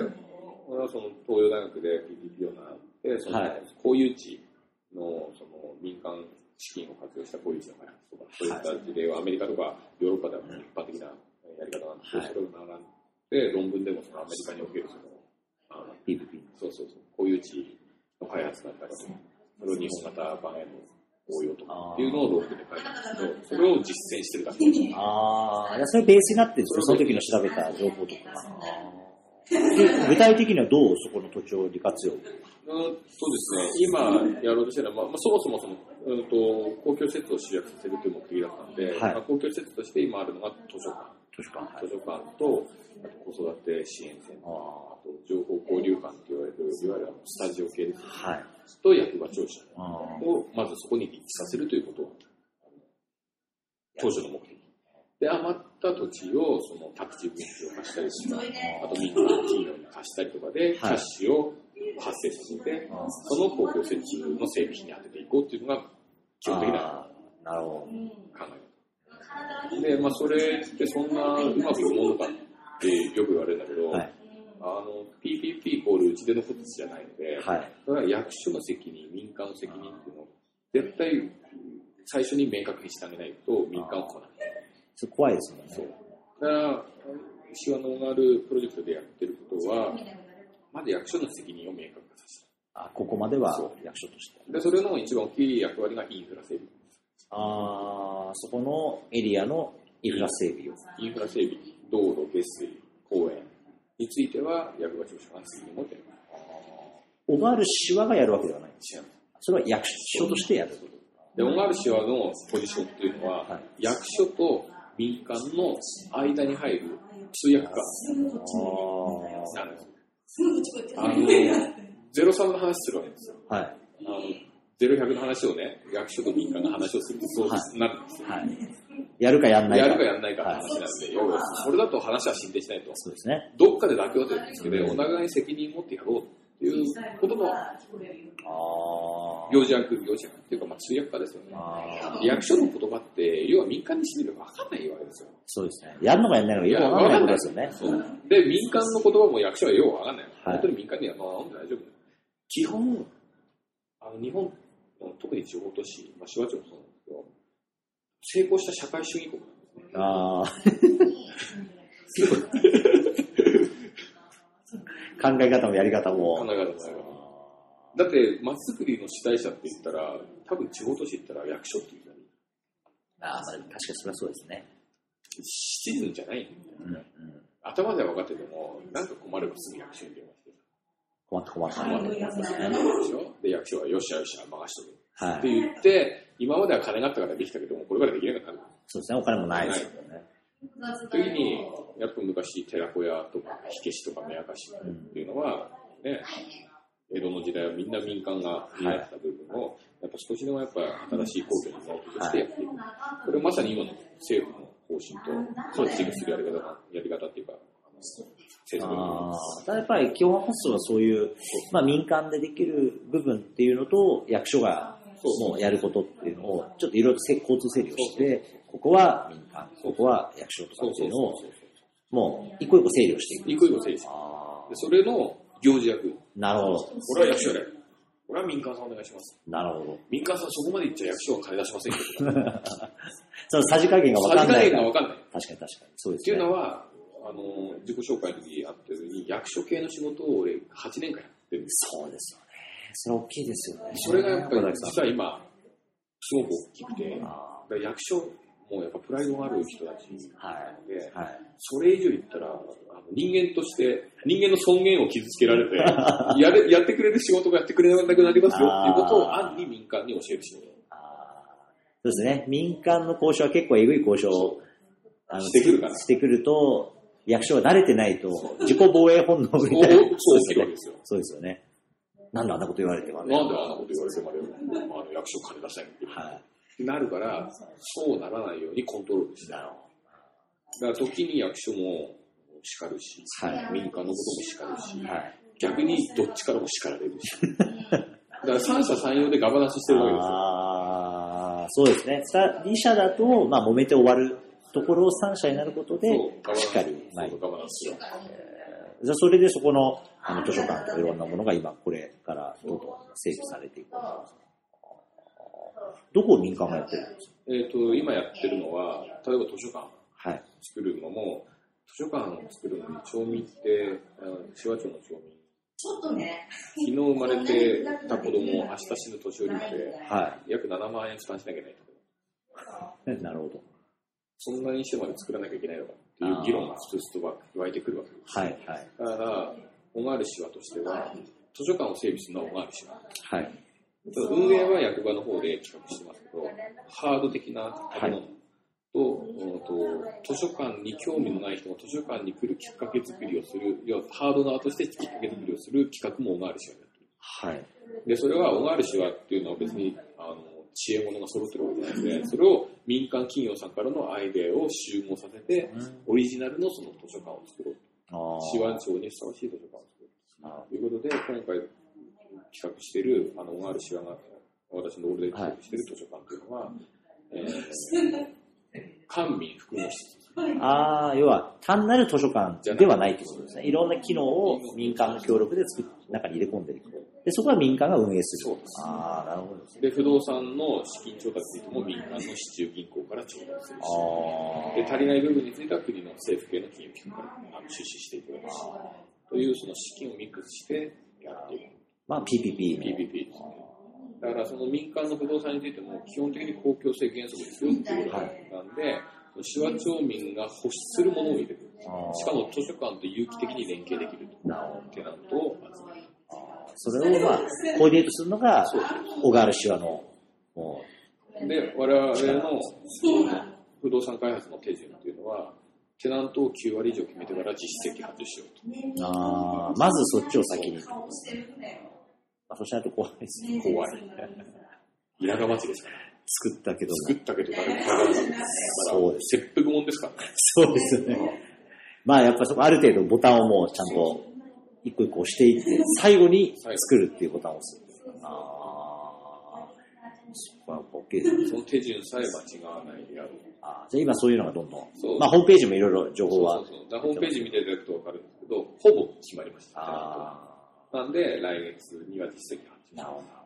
俺はその東洋大学で PPP を習って、そのはい公有地のその民間資金を活用した公有地の開発とか、そういった事例はアメリカとかヨーロッパでは一般的なやり方なんですけど、それを学んで、論文でもそのアメリカにおけるその、あの PVP。そうそうそう、公有地の開発だったらとか、それを日本型版への応用とかっていうのを論文で書いたんですけど、それを実践してるだけです。ああ、それベースになってるんですよ。その時の調べた情報とか。で具体的にはどうそこの土地を利活用？うんそうですね、今やろうとしてるのは、まあまあ、そもそもその、うん、と公共施設を集約させるという目的だったので、はい。まあ、公共施設として今あるのが図書館、図書館。図書館と、あと子育て支援センター、あと情報交流館と言われる、いわゆるスタジオ系ですね、はい。と役場庁舎あをまずそこに立地させるということを、当初の目的。で、余っった土地をその宅地分岐を貸したりとか、あと民間企業に貸したりとかで、キャッシュを発生させて、その公共設置の整備費に当てていこうっていうのが基本的な考え方。で、まあそれってそんなうまくいくものかってよく言われるんだけど、ど。はい。あの、PPP イコール打ち出のことじゃないので、はい。それは役所の責任、民間の責任っていうのを絶対最初に明確にしてあげないと民間は来ない。それ怖いですもんね。そう。だから、手話のオーガールプロジェクトでやってることは、まず役所の責任を明確化させあここまではそう役所として。る。で、それの一番大きい役割がインフラ整備。ああ、そこのエリアのインフラ整備を。インフラ整備、道路、下水、公園については役場庁所管責任を持っている。小川る市はがやるわけではないんです。違うそれは役所としてやること。で、オガールシワのポジションっていうのは、はい役所と民間の間に入る通訳家あなんです。あの、03の話するわけですよ。あ。はい。あの、0100の話をね、役所と民間が話をするとそうはなるんですよ。はい。やるかやんないか。やるかやらないかって話なんで、要はそれだと話は進展しないと。そうですね。どっかで妥協点つけて、お互いに責任を持ってやろうっていうことの。行事役、行事役っていうか、まあ、通訳家ですよね。役所の言葉って、要は民間にしてみれば分かんないわけですよ。そうですね。やるのかやんないのかよくわかんないことですよね。そうで、民間の言葉も役所はよくわかんない。はい本当に民間には、まあ、大丈夫。基本、あの日本の特に地方都市、まあ、市町村もそうなんですけど、成功した社会主義国なんですね。ああ。[laughs] [laughs] 考え方もやり方考も。え方もあるだって、まちづくりの主体者って言ったら、多分地方都市行ったら役所って言ったらああ、まあ確かにそれはそうですね。シチズンじゃないんだよね。うんうん。頭では分かってても、なんか困ればすぐ役所に電話して。困った困った。困る困ったで。でしょ？で、役所はよっしゃよっしゃ任しとく。ってはい。言って、今までは金があったからできたけども、これからできなかった。そうですね。お金もないですよね。時に、やっぱ昔、寺子屋とか火消しとか目明かしっていうのは、ね、江戸の時代はみんな民間が担ってた部分を、やっぱ少しでもやっぱ新しい公共の財としてやっていく。これまさに今の政府の方針と、そうチームするやり方がやり方っていうか、あの政策ああ。ただやっぱり基本発想はそういう、まあ民間でできる部分っていうのと、役所がもうやることっていうのを、ちょっといろいろと交通整理をして、ここは民間、ここは役所とかっていううのを。もう一個一個整理をしていく。一個一個整理してあでそれの行事役。あ。なるほど。これは役所やれ。これは民間さんお願いします。なるほど。民間さんそこまで言っちゃ役所は金出しませんけど。[laughs] そのさじ加減が分かさじ加んないから。減が分かんない。確かに確かに。そうでっていうすね。のは、あの、自己紹介の時あったように、役所系の仕事を俺8年間やってるんです。そうですよね。それ大きいですよね。それがやっぱり実は今、すごく大きくて、役所もやっぱプライドがある人たちはいなので、あはい。それ以上言ったら、あの人間として、人間の尊厳を傷つけられて、[laughs] やれやってくれる仕事がやってくれなくなりますよっていうことを暗に民間に教える仕事。そうですね。民間の交渉は結構えぐい交渉をあのしてくるからしてくると、役所が慣れてないと、自己防衛本能みたいな。そうですよね。そうですよね。なんであんなこと言われてもね。なんであんなこと言われてまあの役所金出したいはなるから、そうならないようにコントロールしい。て。だかなるほら時に役所も叱るし、はい民間のことも叱るし、ど。はい。逆にどっちからも叱られるし。だから三者三様でガバナンスしてるわけですよ。ああ、そうですね。二社だと、まあ、揉めて終わるところを三社になることでしっかり前ガバナンスが。じゃあそれでそこのあの図書館とかいろんなものが今これからどんどん整備されていく。どこを民間がやってるんですか？えっ、と、今やってるのは、例えば図書館はい。作るのも、図書館を作るのに町民って、あの紫波町の町民、ちょっとね、昨日生まれてた子供、[laughs] 明日死ぬ年寄りまで、は約7万円負担しなきゃいけないと。い。[laughs] なるほど。そんなにしてまで作らなきゃいけないのかっていう議論が普通と湧いてくるわけです。はい、はい。だから、小川市はとしては、図書館を整備するのは小川市は。はい。運営は役場の方で企画してますけど、ハード的な建物と,、うんと、図書館に興味のない人が図書館に来るきっかけ作りをする、要はハード側としてきっかけ作りをする企画も小川市はやってる。はい。で、それは小川市はっていうのは別に、あの、知恵者が揃ってるわけじゃないので、それを民間企業さんからのアイデアを集合させて、オリジナルのその図書館を作ろう。あ市湾町にふさわしい図書館を作ろう。ということで、今回企画している、あの、が、私のオールで企画している図書館というのは、えー、[laughs] 官民複合室。ああ、要は単なる図書館ではないってことですね。いろんな機能を民間の協力で作っ中に入れ込んでいく。で、そこは民間が運営する。そうですああ、なるほどですね。で、不動産の資金調達についても民間の市中銀行から調達するし、あで、足りない部分については国の政府系の金融機関から出資していくし、というその資金をミックスしてやっていく。まあ PPP の。PPP ですね。だからその民間の不動産についても基本的に公共性原則ですよっていうことなんで、手話町民が欲するものを入れる。しかも図書館と有機的に連携できると。なるほどテナントを集める。それをまあ、コーディネートするのが、小川原手話の、もで、我々の不動産開発の手順っていうのは、テナントを9割以上決めてから実質的発注しようと。う、あーまずそっちを先に。まあ、そしないと怖いですね。怖い。稲川町ですから。作ったけども。作ったけど誰も買わない。そうです切腹もんですからね。そうですね。まあやっぱそこある程度ボタンをもうちゃんと一個一個押していって、最後に作るっていうボタンを押す。ああ。そこは OK ですね。その手順さえ間違わないでやる。あーじゃあ今そういうのがどんどんそう。まあホームページもいろいろ情報は。そうそうそうホームページ見ていただくと分かるんですけど、ほぼ決まりました。あなんで、来月には実績発注あ、なるほど。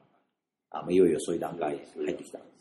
あもういよいよそういう段階入ってきたんです。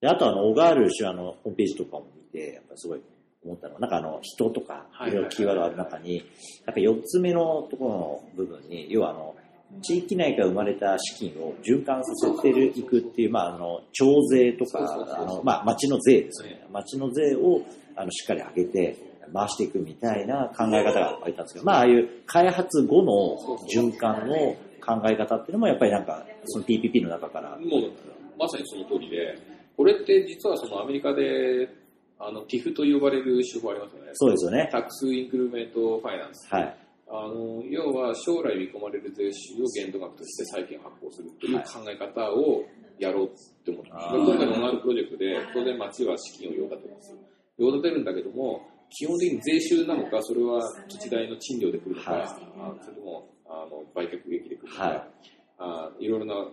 で、あとあの、小川ある種あの、ホームページとかも見て、やっぱすごい思ったのは、なんかあの、人とか、はいいろいろキーワードある中に、なんか4つ目のところの部分に、要はあの、地域内から生まれた資金を循環させてるいくっていう、まあ、あの、徴税とかあの、まあ、町の税ですね。町の税を、あの、しっかり上げて、回していくみたいな考え方があったんですけど、まあ、ああいう開発後の循環の考え方っていうのも、やっぱりなんか、その PPP の中から、もう、まさにその通りで、これって実はそのアメリカで、あの、TIF と呼ばれる手法ありますよね。そうですよね。タックスインクルメントファイナンス。はい。あの、要は将来見込まれる税収を限度額として債券発行するというはい考え方をやろうって思ってます。あー今回のオナールプロジェクトで、当然町は資金を用立てます。用立てるんだけども、基本的に税収なのか、それは土地代の賃料で来るのか、はい。あそれともあの売却益で来るのか、はい。あいろいろなこ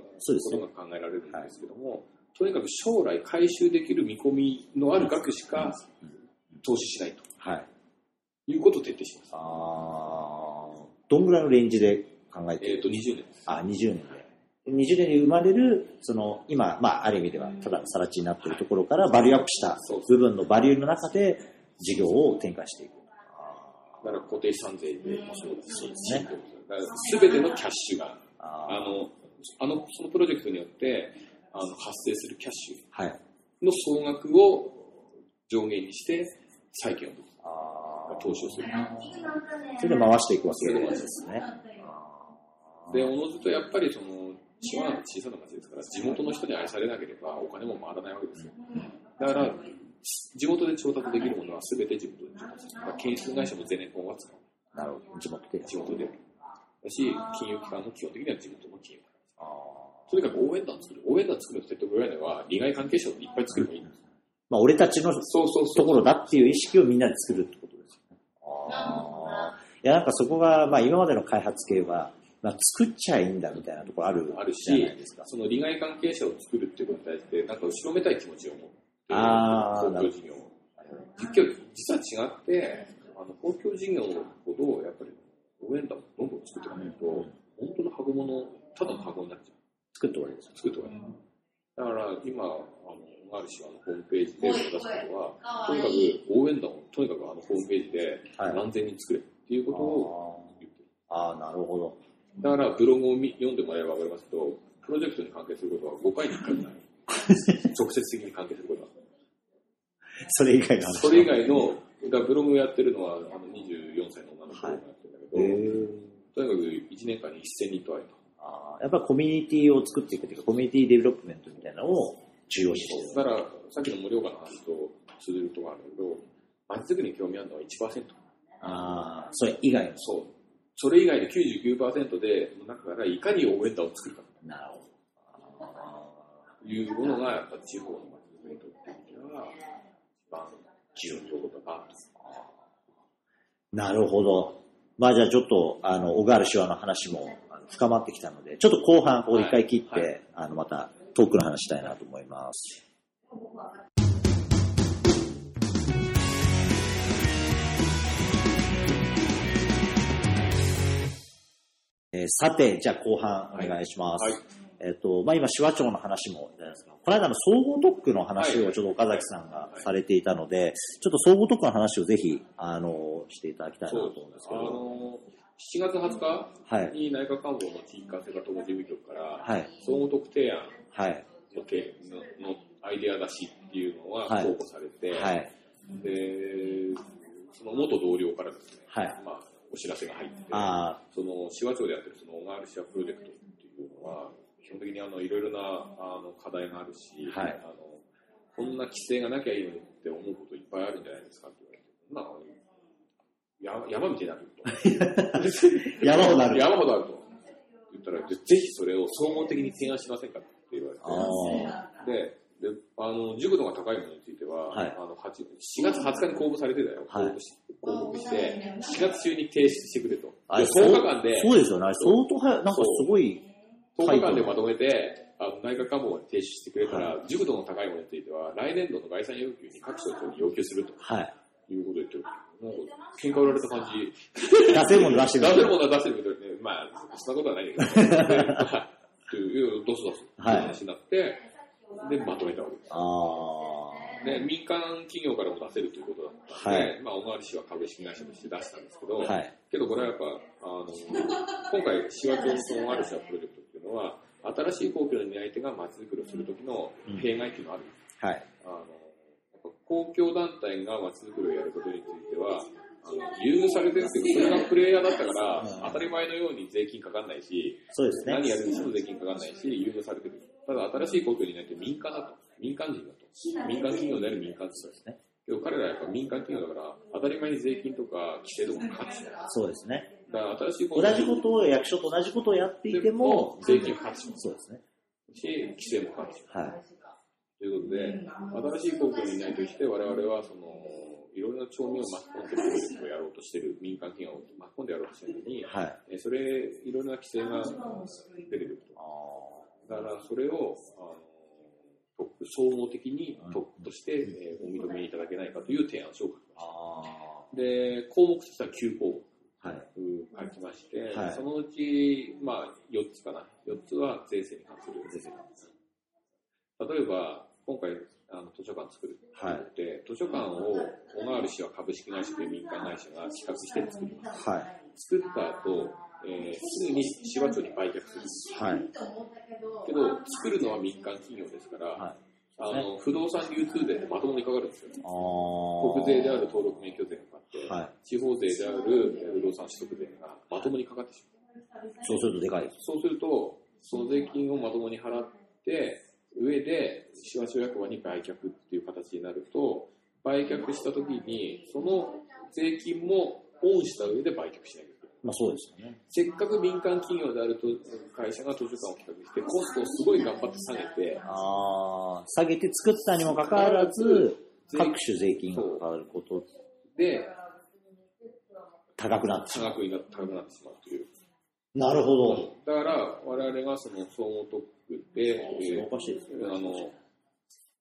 とが考えられるんですけども、とにかく将来回収できる見込みのある額しか投資しないと。はい。いうことを徹底します。あー。どんぐらいのレンジで考えて？るえっ、と、20年です。あ、20年で。20年に生まれる、その、今、まあ、ある意味では、ただの更地になっているところから、バリューアップした部分のバリューの中で、事業を展開していく。だから固定資産税でもそうだし、すねすべてのキャッシュが、ああの、あの、そのプロジェクトによって、あの、発生するキャッシ。ュの総額を上限にして、債券をあ投資をする。ーそれで回していくわけですね。で、おのずとやっぱりその、島なんて小さな町ですから、地元の人に愛されなければお金も回らないわけですよ。だから、地元で調達できるものは全て地元で調達する。建設会社もゼネコンは使う。なるほど。地元で。地元で。だし、金融機関も基本的には地元の金融機関。あーとにかく応援団作る。応援団作るって言ってぐらいでは、利害関係者をいっぱい作ればいいんです。まあ、俺たちのそうそうそう。ところだっていう意識をみんなで作るってことですよね。あーいや、なんかそこが、まあ、今までの開発系は、まあ、作っちゃいいんだみたいなところあるあるしその利害関係者を作るっていうことに対して、なんか後ろめたい気持ちを持っ公共事業を。実は実は違って、あの公共事業ほど、やっぱり応援団をどんどん作っていかないと、本当の箱物、ただの箱になっちゃう。作って終わりですよ。作っておかない。だから今、あの、ある種あのホームページで出すことは、とにかく応援団をとにかくあのホームページではい何千人作れっていうことを言ってる。ああ、なるほど。だからブログを見読んでもらえれば分かりますけど、プロジェクトに関係することは5回に1回ぐらい。直接的に関係することは。[laughs] それ以外の話。それ以外の、だからブログをやってるのはあの24歳の女の子がやってるんだけど、へーとにかく1年間に1000人と会えと。あーやっぱコミュニティを作っていくというか、コミュニティデベロップメントみたいなのを重要視してる。だから、さっきの盛岡の話と通じるところあるけど、街づくりに興味あるのは1%。ああ、それ以外の。そう。それ以外の99%で、の中からいかに応援団を作るかなるほど。いうものが、やっぱ地方の町づくりにとっては、一番基準とかなるほど。まあじゃあちょっと、あの、小川原手話の話も深まってきたので、ちょっと後半、ここで一回切って、はいはいあの、またトークの話したいなと思います。えーさて、じゃあ後半お願いします。はいえっ、と、まあ今、手話町の話も。この間の総合特区の話をちょっと岡崎さんがされていたので、ちょっと総合特区の話をぜひ、あの、していただきたいなと思うんですけあど。の7月20日はい。に内閣官房の地域活性化統合事務局から、はい。総合特提案はい。のけののアイデア出しっていうのははい公募されて、はい。でその元同僚からですね、はいまあ、お知らせが入って、あその手話町でやってるその小川市話プロジェクトっていうのは、基本的にあのいろいろなあの課題があるし、はいあの、こんな規制がなきゃいいのにって思うこといっぱいあるんじゃないですかって言われて、まあ、山山みたいになると。あ、[laughs] 山ほどある。山ほどあると。言ったら、でぜひそれを総合的に提案しませんかって言われて。あで、であの、熟度が高いものについては、はいあの8 4月20日に公募されてたよ。はい公募し公告して、4月中に提出してくれと。あ。で10日間で、そうですよね。相当早い。なんかすごい。10日間でまとめて、あの内閣官房まで提出してくれたら、熟度の高いものについては、来年度の概算要求に各省庁に要求するとはい。いうことを言ってる。なんか、喧嘩売られた感じ。出せるもの出してる。せるものは出してるけどね、まあ、そんなことはないけど、という、どうすどうすって話になって、で、まとめたわけです。あで、民間企業からも出せるということだったので、はまあ、小川市は株式会社として出したんですけど、あ。はい。けどこれはやっぱ、あの、今回、市和町の小川市はプロジェクトっていうのは、新しい公共の担い手が街づくりをするときの弊害っていうのがあるんです。はい。あの、やっぱ公共団体が街づくりをやることについては、あの優遇されてるけど、それがプレイヤーだったからうん、当たり前のように税金かかんないし、そうですね。何やるにしても税金かかんないし、優遇されてる。ただ、新しい公共になって民間だと。民間人だと。民間企業である民間人ですね。けど彼らはやっぱ民間企業だから、当たり前に税金とか規制とかかかってしまう。そうですね。だから新しい公同共じことを役所と同じことをやっていても、税金かかってしまそうですね。うし、規制もかかってしまう。はい。ということで、新しい公共にないとして、我々はその、いろいろな町民を巻き込んでプロジェクトをやろうとしている、民間企業を巻き込んでやろうとしているのに、はい。えそれ、いろいろな規制が出てくると。あだから、それを、あのトップ、総合的にトップとして、えーお認めいただけないかという提案書を書きましあた。で、項目としては9項。目書きまして、はいそのうち、まあ、4つかな。4つは税制に関する。税制例えば、今回、あの図書館作るはいって言って、図書館を小川原市は株式会社という民間会社が企画して作ります。はい。作った後、えーすぐに市場町に売却する。はい。けど、作るのは民間企業ですから、はい。あの不動産流通税ってまともにかかるんですよ。あ国税である登録免許税がはい地方税であるえー不動産取得税がまともにかかってしまう。そうするとでかい。そうすると、その税金をまともに払って、上で、市和町役場に売却っていう形になると、売却したときに、その税金もオンした上で売却しないといけない。まあそうですよね。せっかく民間企業であると会社が図書館を企画して、コストをすごい頑張って下げて、ああ、下げて作ったにもかかわらず、各種税金がかかることで、高くなってしま差額にな高くなってしまうという。う。なるほど。だから、我々がその総合特区で、おかしいですあの、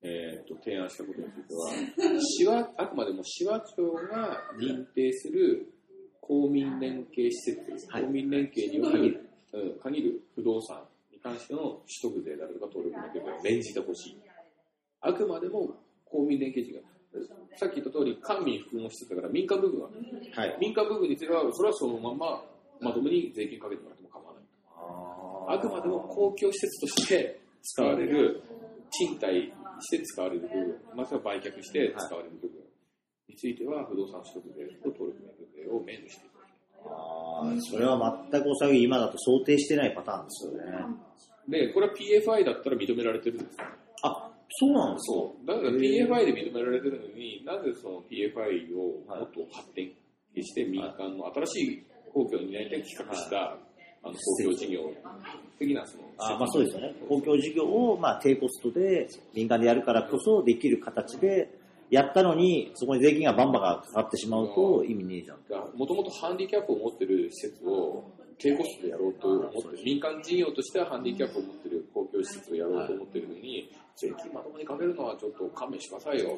えーと提案したことについては、[laughs] 市はあくまでも市和町が認定する公民連携施設、はい公民連携によ限る、うん限る不動産に関しての取得税であるとか登録免許税を免じてほしい。あくまでも公民連携事業。さっき言った通り、官民複合施設だから民間部分は、はい。民間部分については、それはそのまままともに税金かけてもらっても構わない。あくまでも公共施設として使われる、賃貸して使われる部分、または売却して使われる部分については、不動産取得税と登録免許税を免除していただきああ、それは全くお下げ今だと想定してないパターンですよね。で、これは PFI だったら認められてるんですよ。あ、そうなんですかそう。だから PFI で認められてるのに、なぜその PFI をもっと発展して民間の新しい公共になりたい企画した、ああの公共事業的なその、あまあそうですよね。公共事業を、まあ、低コストで民間でやるからこそできる形で、やったのに、そこに税金がバンバンがかかってしまうと意味ねえじゃん。もともとハンディキャップを持ってる施設を低コストでやろうと思ってる、民間事業としてはハンディキャップを持ってる公共施設をやろうと思ってるのに、税金まともにかけるのはちょっと勘弁してくださいよ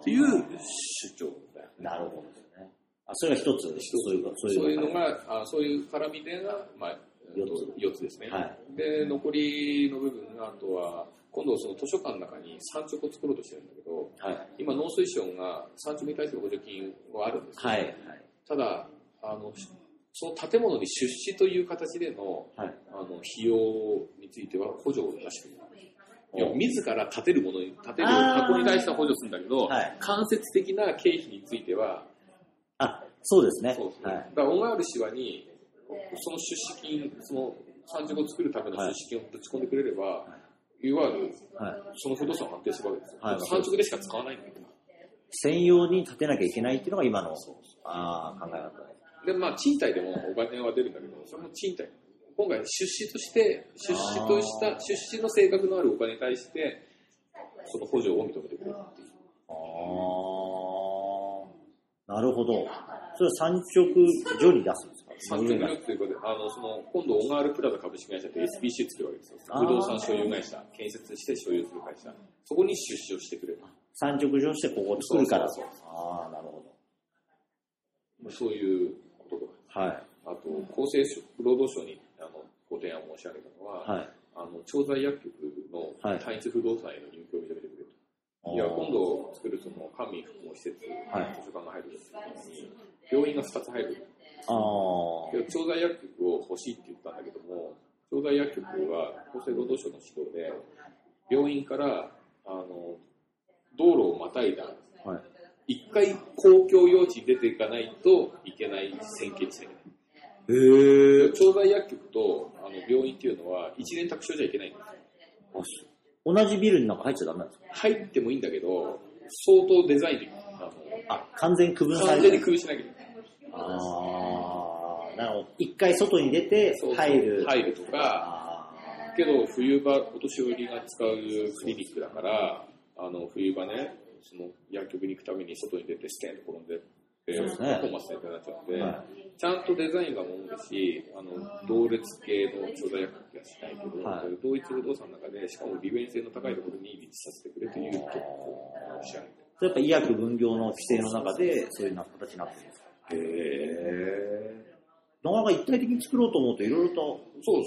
っていう主張だよね。なるほど。あ、それが一つ、そういう、そういうのが、あそういう絡みでが、まあ、四4つですね。はいで、残りの部分が、あとは、今度その図書館の中に産直を作ろうとしてるんだけど、はい。今農水省が産直に対する補助金はあるんですよ、はい。はい。ただあの、その建物に出資という形でのはい。あの費用については補助を出してる。自ら建てるものに、建てる箱に対しては補助するんだけど、はい間接的な経費については、あ、そうですね。はい。だから小川原市はに、その出資金、その産直を作るための出資金をぶち込んでくれれば、い、わゆるはい。その不動産を安定するわけですよ。はい産直でしか使わないんだけど。専用に建てなきゃいけないっていうのが今の、ああ、考え方ね。で、まあ、賃貸でもお金は出るんだけど、それも賃貸。今回、出資として、出資とした、出資の性格のあるお金に対して、その補助を認めてくれるっていう。ああ、なるほど。それは産直所に出すんですか？産直力ということで、あの、その、今度、小川原プラザ株式会社って SPC 作るわけですよ。不動産所有会社、建設して所有する会社。そこに出資をしてくれる。産直所してここを作るから。そうそうああ、なるほそういうこととか。ど。はい。あと、厚生省労働省にあのご提案を申し上げたのは、はい。あの調剤薬局のはい単一不動産への入居を認めてくれると。いや、今度作るその官民複合施設、はい図書館が入るんですけどに、病院が2つ入る。あ調剤薬局を欲しいって言ったんだけども、調剤薬局は厚生労働省の指導で、病院から、あの、道路をまたいだ、はい。一回公共用地に出ていかないといけない線形地帯。へえ。調剤薬局とあの病院っていうのは一連卓上じゃいけないんですよ同じビルの中入っちゃダメなんですか？入ってもいいんだけど、相当デザインであのあ、完全に区分され完て全に工夫しなきゃいけない。ああ、なるほど。一回外に出て入る。入るとか、あけど冬場、お年寄りが使うクリニックだから、あの冬場ね、その薬局に行くために外に出てステンと転んで、でそうですね。コンマスみたいになっちゃうんで、はちゃんとデザインがもんだし、あの同列系の調剤薬局はしないけど、はい。同一不動産の中で、しかも利便性の高いところに立地させてくれという特区を申し上げて。それやっぱ医薬分業の規制の中でそういうな形になってるんですか？へえ。なかなか一体的に作ろうと思うといろいろと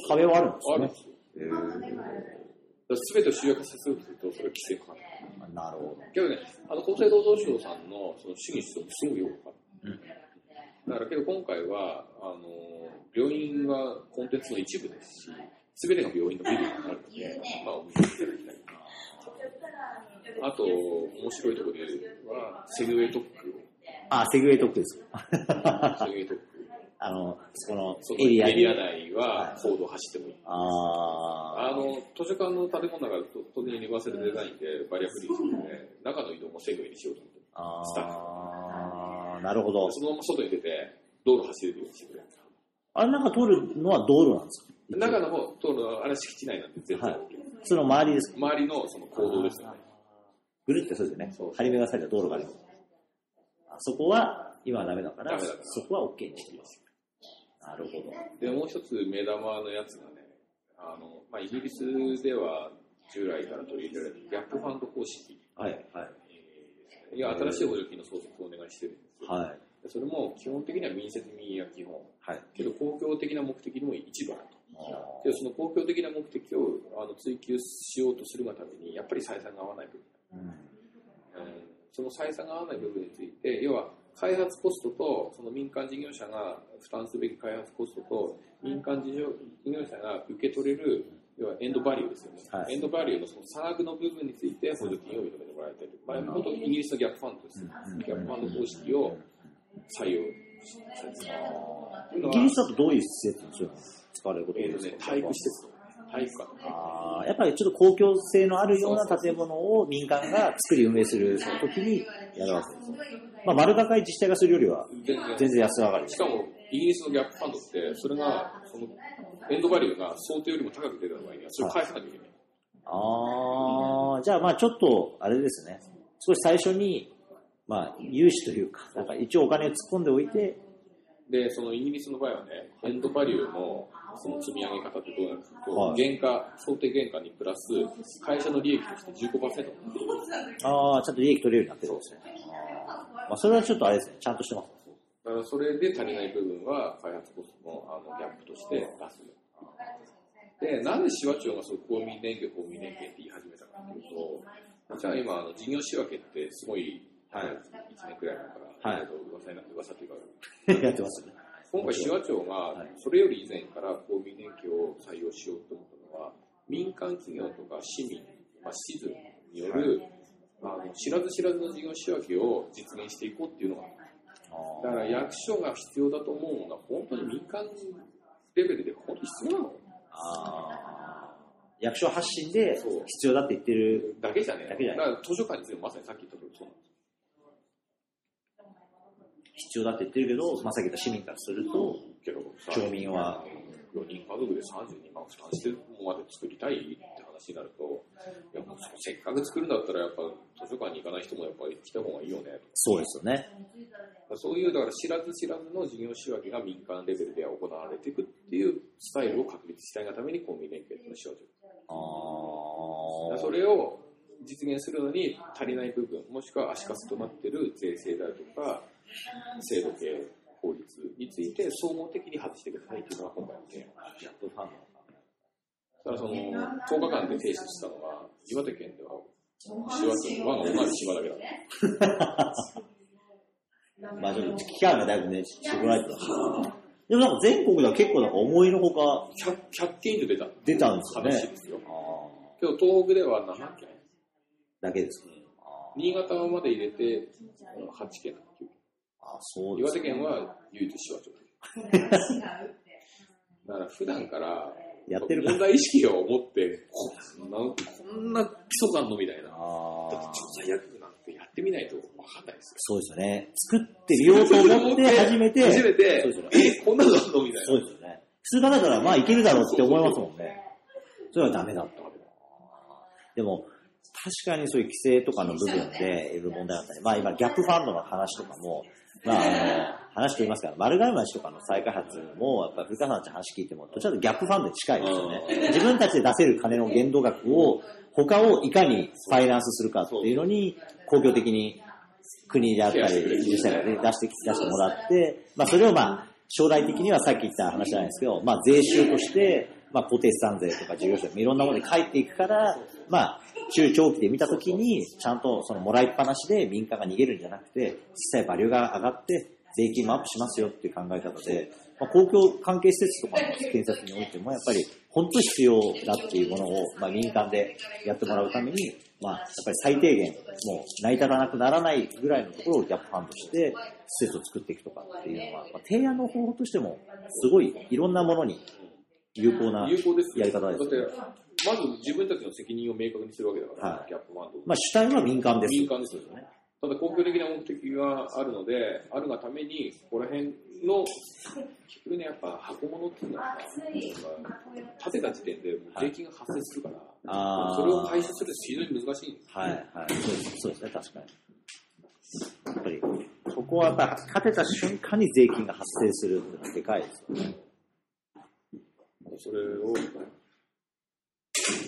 壁はあるんあでるんですよ。すべてを集約させるとすると、それは規制かかる。すね。なるほど。けどね、あの厚生労働省さんのその主義主張もすごいよくわかる。うんだからけど今回は、あの、病院はコンテンツの一部ですし、すべてが病院のビルになるので、まあ、お見ていただきたい。あと、面白いところでは、セグウェイ特区を、あ、セグウェイ特区です。セグウェイ特区。あの、そこのエリアに。エリア内は高度を走ってもいい。ああの、図書館の建物が当然ユニバーサルデザインでバリアフリーするので、中の移動もセグウェイにしようと思って。あスタッあーなるほど。そのまま外に出て、道路走れるようにしてくれる。あれなんか通るのは道路なんですか？中の方、通るのはあれ敷地内なんで全然はいその周りですか？周りのその行動ですよね。ぐるってそうですよね。張り巡らされた道路がある。あそこは今はダメだから、からそこは OK にしてます。なるほど。で、もう一つ目玉のやつがね、あの、まあ、イギリスでは従来から取り入れられるギャップファンド方式。はい、はい。えーいや、新しい補助金の創設をお願いしてるんですよ。はい。でそれも基本的には民設民営が基本。はい。けど公共的な目的にも一部あると。あけどその公共的な目的をあの追求しようとするがために、やっぱり採算が合わない部分。ーうんうんその採算が合わない部分について、要は開発コストとその民間事業者が負担すべき開発コストと民間事業者が受け取れる要はエンドバリューですよね、はい。エンドバリューのその差額の部分について補助金を認めてもらいたい。と、まあ、本当にイギリスのギャップファンドです、うんギャップファンド方式を採用。イギリスだとどういう施設に使われることが多えーとね体育施設体育館あーやっぱりちょっと公共性のあるような建物を民間が作り運営するときにやるわけですよ。まあ、丸高い自治体がするよりは全然安上がりしかもイギリスのギャップファンドって、それが、その、エンドバリューが想定よりも高く出た場合には、それを返さなきゃいけない。ああ、じゃあまあちょっと、あれですね。少し最初に、まあ、融資というか、なんか一応お金を突っ込んでおいて、で、そのイギリスの場合はね、エンドバリューのその積み上げ方ってどうなるか？というと、はい原価、想定原価にプラス、会社の利益として15%になってるああ、ちゃんと利益取れるようになってるんですね。まあ、それはちょっとあれですね、ちゃんとしてます。だからそれで足りない部分は開発コストのあのギャップとして出す。で、なんで市和町がそう公民連携、公民連携って言い始めたかっていうと、じゃあ今、あの事業仕分けってすごい、はい1年くらい前から、はい噂になって、噂というか、やってますね。今回、市和町がはい。それより以前から公民連携を採用しようと思ったのは、民間企業とか市民、まあ、シズンによる、あの知らず知らずの事業仕分けを実現していこうっていうのがあだから役所が必要だと思うのは、本当に民間レベルで本当に必要なの。役所発信で必要だって言ってる、だけじゃねだけじゃない。だから図書館についてまさにさっき言った通りそうなんです必要だって言ってるけど、まあ、さっき言った市民からすると、けどさ町民は4人家族で32万負担してるものまで作りたいって話になると、いやもうせっかく作るんだったら、やっぱ図書館に行かない人もやっぱり来た方がいいよねとそうですよね。そういう、だから知らず知らずの事業仕分けが民間レベルで行われていくっていうスタイルを確立したいがために公民連携のをしようという。ああ。それを実現するのに足りない部分、もしくは足かせとなっている税制であるとか、制度系、法律について総合的に外してくださいというのが今回の提案。ギャップファンただその、10日間で提出したのは、岩手県では、市和町の和の同じ島だけだ。ド。[laughs] まあちょっと期間がだいぶね、絞られてました。でもなんか全国では結構なんか思いのほか 100, 100件以上出た出たんですよね。話ですよ。あけど東北では7件？ーだけです。あ新潟まで入れて8件だっけあ、そうです岩手県は唯一市和町だけ。[laughs] だから普段からやってる問題意識を持って、こんな、こんな基礎があんのみたいな。だってああ。調査薬なんてやってみないと分かんないですよ。そうですよね。作ってみようと思って初めて。初めてそうですよね。え、こんなのあんのみたいな。そうですよね。普通だったらまあいけるだろうって思いますもんね。それはダメだった。でも、確かにそういう規制とかの部分でいろいろ問題あったり、まあ今ギャップファンドの話とかも、まああの、話と言いますから、丸亀町とかの再開発も、やっぱ古川さんたち話聞いても、どちらかとギャップファンドに近いですよね。自分たちで出せる金の限度額を、他をいかにファイナンスするかっていうのに、公共的に国であったり、自治体がね出してき、出してもらって、まあそれをまあ、将来的にはさっき言った話じゃないですけど、まあ税収として、まあ固定資産税とか事業者いろんなものに返っていくから、まあ中長期で見たときに、ちゃんとそのもらいっぱなしで民間が逃げるんじゃなくて、実際バリューが上がって、税金もアップしますよっていう考え方で、まあ、公共関係施設とかの建設においても、やっぱり本当必要だっていうものを、まあ、民間でやってもらうために、まあ、やっぱり最低限、もう成り立たなくならないぐらいのところをギャップファンドして、施設を作っていくとかっていうのは、まあ、提案の方法としても、すごいいろんなものに有効な、やり方ですだって、まず自分たちの責任を明確にするわけだから、はいギャップファンド。まあ、主体は民間です。民間ですよね。ただ公共的な目的があるので、あるがために、ここら辺の、結局ね、やっぱ箱物っていうのは、やっぱ建てた時点で税金が発生するから、あーそれを回収するって非常に難しいんですよはい、はい。そうですそうですね、確かに。やっぱり、そこはやっぱり勝てた瞬間に税金が発生するってのはでかいですよね。それを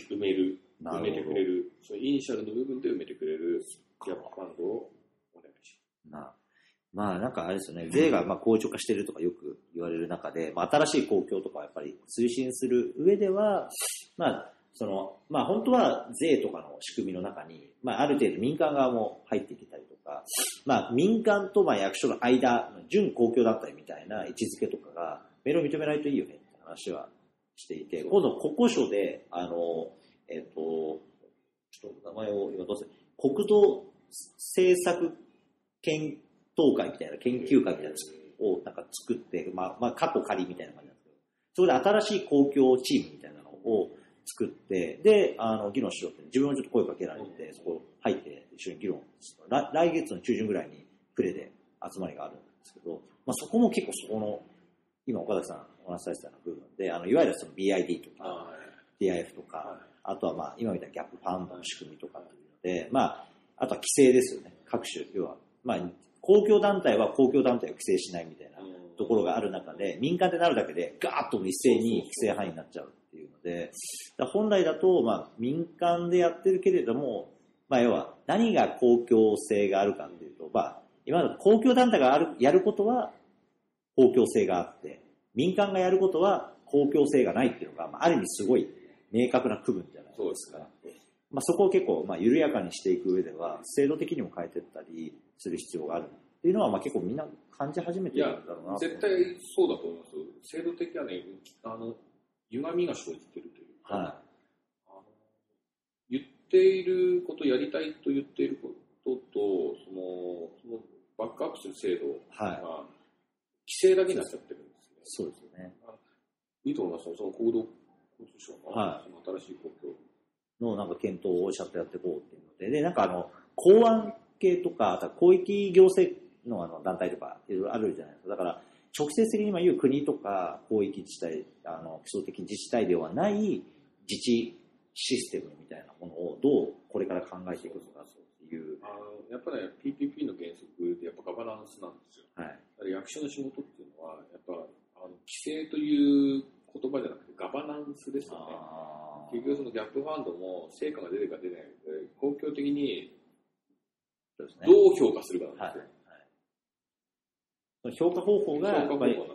埋める、埋めてくれる、そのイニシャルの部分で埋めてくれる。ギャップファンドをお願いしなまあなんかあれですよね、税がまあ硬直化してるとかよく言われる中で、まあ、新しい公共とかをやっぱり推進する上では、まあ、その、まあ本当は税とかの仕組みの中に、まあある程度民間側も入ってきたりとか、まあ民間とまあ役所の間、準公共だったりみたいな位置づけとかが、メールを認めないといいよねって話はしていて、今度国交省で、あの、えっ、と、ちょっと名前を今どうせ、国土政策検討会みたいな研究会みたいなのをなんか作って、まあ、まあ、過去仮みたいな感じなんですけど、そこで新しい公共チームみたいなのを作って、で、あの、議論しようって、自分もちょっと声かけられて、そこ入って一緒に議論来来月の中旬ぐらいにプレで集まりがあるんですけど、まあ、そこも結構そこの今岡崎さんお話しされてた部分で、あのいわゆるその BID とか、は DIF とか、はいあとはまあ今みたいなギャップファウンドの仕組みとかっていうので、まあ、あとは規制ですよね、各種。要は、まあ、公共団体は公共団体を規制しないみたいなところがある中で、民間でなるだけでガーッと一斉に規制範囲になっちゃうっていうので、本来だと、まあ、民間でやってるけれども、まあ、要は何が公共性があるかっていうと、まあ、今まで公共団体があるやることは公共性があって、民間がやることは公共性がないっていうのが、まあ、ある意味すごい明確な区分じゃないですか。まあ、そこを結構、まあ、緩やかにしていく上では、制度的にも変えていったりする必要があるっていうのは、まあ、結構みんな感じ始めてるんだろうなと絶対そうだと思いますよ。制度的はね、あの、歪みが生じてるというか、はあの言っていること、やりたいと言っていることと、その、そのバックアップする制度が、はい規制だけになっちゃってる。そうですよね。いいと思いますよ。その行動交通省の、はいその新しい公共。のなんか検討をちゃんとやっていこうっていうので、で、なんかあの、公安系とか、あとは広域行政のあの団体とか、いろいろあるじゃないですか。だから、直接的に今言う国とか広域自治体、あの、基礎的自治体ではない自治システムみたいなものをどうこれから考えていくのかっていう、あのやっぱね、PPP の原則でやっぱガバナンスなんですよ。はい。役所の仕事っていうのは、やっぱあの規制という言葉じゃなくてガバナンスですよね。結局そのギャップファンドも成果が出るか出ない。かで、公共的に。どう評価するかなんはいですよ。評価方法が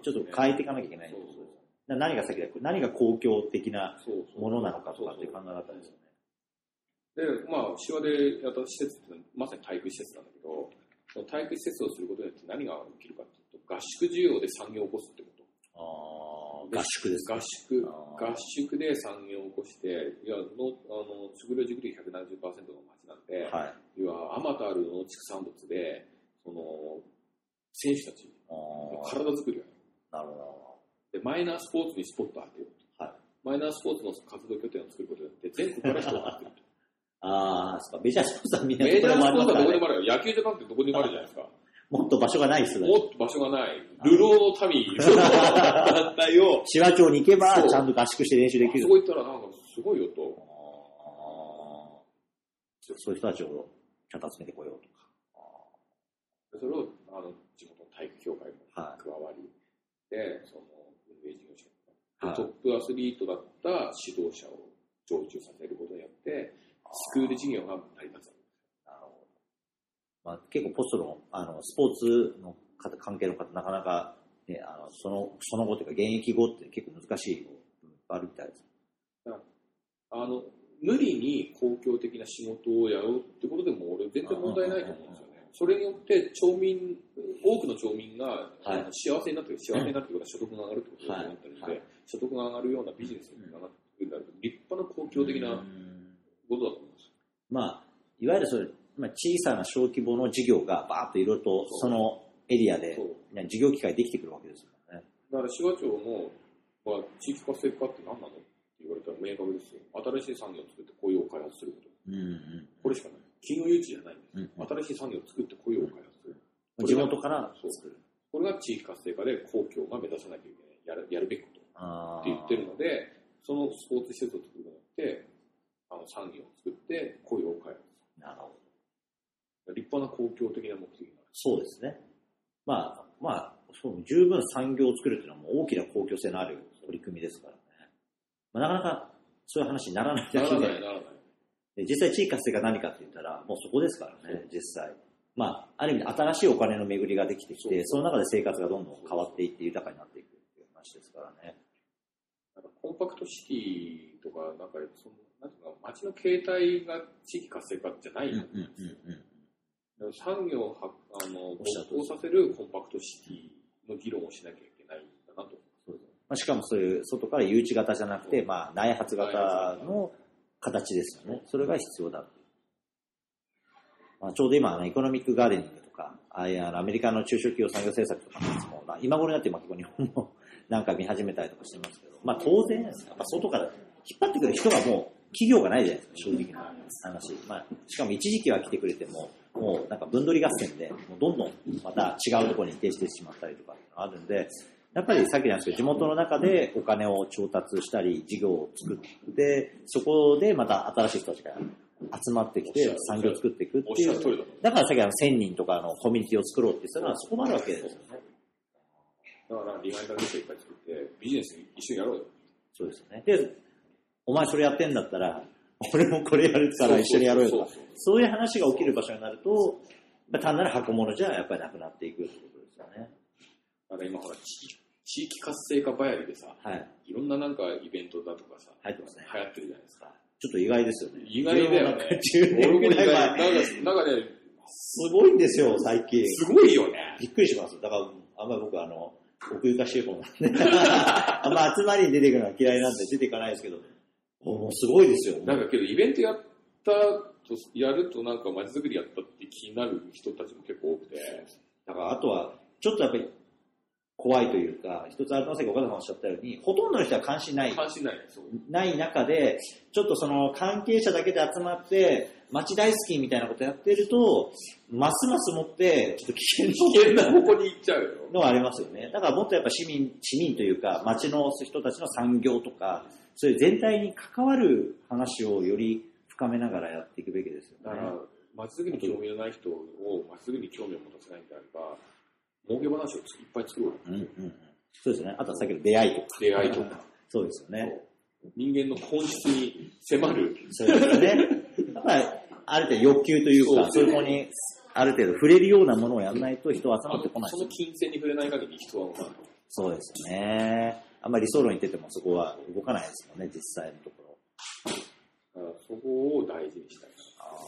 ちょっと変えていかなきゃいけない。何が先だ何が公共的なものなのかとかっていう考え方ですよね。で、まあ、手話でやった施設ってまさに体育施設なんだけど、その体育施設をすることによって何が起きるかっていうと、合宿需要で産業を起こすってこ合宿です合ね。宿合宿で産業を起こして、いやのあの食料自給率170%の町なんで、はい。要はあまたある農畜産物で、その選手たちあ体作りなるほで、マイナースポーツにスポットを当てようと。はいマイナースポーツの活動拠点を作ることによって、全国から人が来ると。ど。[laughs] ああ、そうか。メジャースポーツはみんなメジャースポーツはどこでももあるよ。野球ジャパンってどこにもあるじゃないですか。もっと場所がないっすね。もっと場所がない。流浪の民の団体を、紫波町に行けばちゃんと合宿して練習できるそ。こ行ったらなんかすごいよと。そういう人たちをちゃんと集めてこようとか。でそれをあの地元の体育協会もはい加わり、で、その運営事業者ではいトップアスリートだった指導者を常駐させることによって、スクール事業が成り立つ。なるほど。まあ、結構ポストの、あの、スポーツの方、関係の方、なかなか、ね、あの、その、その後というか、現役後って結構難しい部あるみたいです。あの無理に公共的な仕事をやろうってことでも俺全然問題ないと思うんですよね。それによって町民、多くの町民が、あの幸せになってる、幸せになってることは所得が上がるってことだと思ってるので、はい所得が上がるようなビジネスになってるんだ立派な公共的なうんことだと思います。まあ、いわゆるそれ、まあ、小さな小規模の事業がバーッといろいろとそのエリアで事業機会できてくるわけですからね。だから、滋賀町の、まあ、地域活性化って何なのって言われたら明確ですよ。新しい産業を作って雇用を開発すること。うんうんこれしかない。企業誘致じゃないんです。うん新しい産業を作って雇用を開発する。地元から作る。これが地域活性化で公共が目指さなきゃいけない。やるやるべきこと。あって言ってるので、そのスポーツ施設を作ることによって、あの産業を作って雇用を開発なるほど。立派な公共的な目的になる。そうですね。まあ、まあ、そう十分産業を作るっていうのはもう大きな公共性のある取り組みですからね。まあ、なかなかそういう話にならないだけでならない、ならない。で実際地域活性が何かって言ったら、もうそこですからね、実際。まあ、ある意味新しいお金の巡りができてきて、その中で生活がどんどん変わっていって豊かになっていくっていう話ですからね。なんかコンパクトシティとか、なんかその、なんていうのか、街の形態が地域活性化じゃない。うんうんうんうん。産業をはあのおっしゃる通り勃興させるコンパクトシティの議論をしなきゃいけないんだなと。そうですまあ、しかもそういう外から誘致型じゃなくて、まあ、内発型の形ですよね。それが必要だ。まあ、ちょうど今、あのエコノミックガーデニングとか、ああいうアメリカの中小企業産業政策とかのやつも、まあ、今頃になってまあ結構日本も [laughs] なんか見始めたりとかしてますけど、まあ当然、やっぱ外から引っ張ってくる人がもう企業がないじゃないですか、正直な話。まあ、しかも一時期は来てくれても、もうなんか分取り合戦で、もうどんどんまた違うところに移転してしまったりとかっていうのがあるんで、やっぱりさっきなんですけど、地元の中でお金を調達したり、事業を作って、そこでまた新しい人たちが集まってきて、産業を作っていくっていうだからさっきあの1000人とかのコミュニティを作ろうって言ったのはそこもあるわけですよね。う。だから、利害関係者いっぱい作って、ビジネス一緒にやろうよ。そうですよね。で、お前それやってんだったら、俺もこれやるから一緒にやろうよとかそういう話が起きる場所になると、まあ単なる箱物じゃやっぱりなくなっていくってことですよね。だから今ほら、地域活性化ばやりでさ、はい。いろんななんかイベントだとかさ、入ってますね。流行ってるじゃないですか。ちょっと意外ですよね。意外だよね。10年ぐらい前。なんか、なんかね、すごいんですよ、最近。すごいよね。びっくりします。だから、あんまり僕あの、奥ゆかしい方なんで、[laughs] あんま集まりに出ていくのは嫌いなんで出ていかないですけど、もうすごいですよ。なんかけど、イベントやったと、やるとなんか街づくりやったって気になる人たちも結構多くて、だからあとは、ちょっとやっぱり怖いというか、一つあるのはさっき岡田さんおっしゃったように、ほとんどの人は関心ない、関心ない。ない中で、ちょっとその関係者だけで集まって、街大好きみたいなことやってると、ますますもって、ちょっと危険危険な方向に行っちゃうよ。のはありますよね。だからもっとやっぱ市民、市民というか、街の人たちの産業とか、そういう全体に関わる話をより深めながらやっていくべきですよね。だから、街づくりに興味のない人を街づくりに興味を持たせないんであれば、儲け話をいっぱい作ろうよ。うんうんうん。そうですね。あとはさっきの出会いとか。出会いとか。そうですよね。人間の本質に迫る。そうですよね。やっぱり、ある程度欲求というか、そそういうものに、ある程度触れるようなものをやらないと人は集まってこないそ。の金銭に触れない限り人は。そうですよね。あんまり理想論言っててもそこは動かないですもんね、実際のところ。そこを大事にしたい。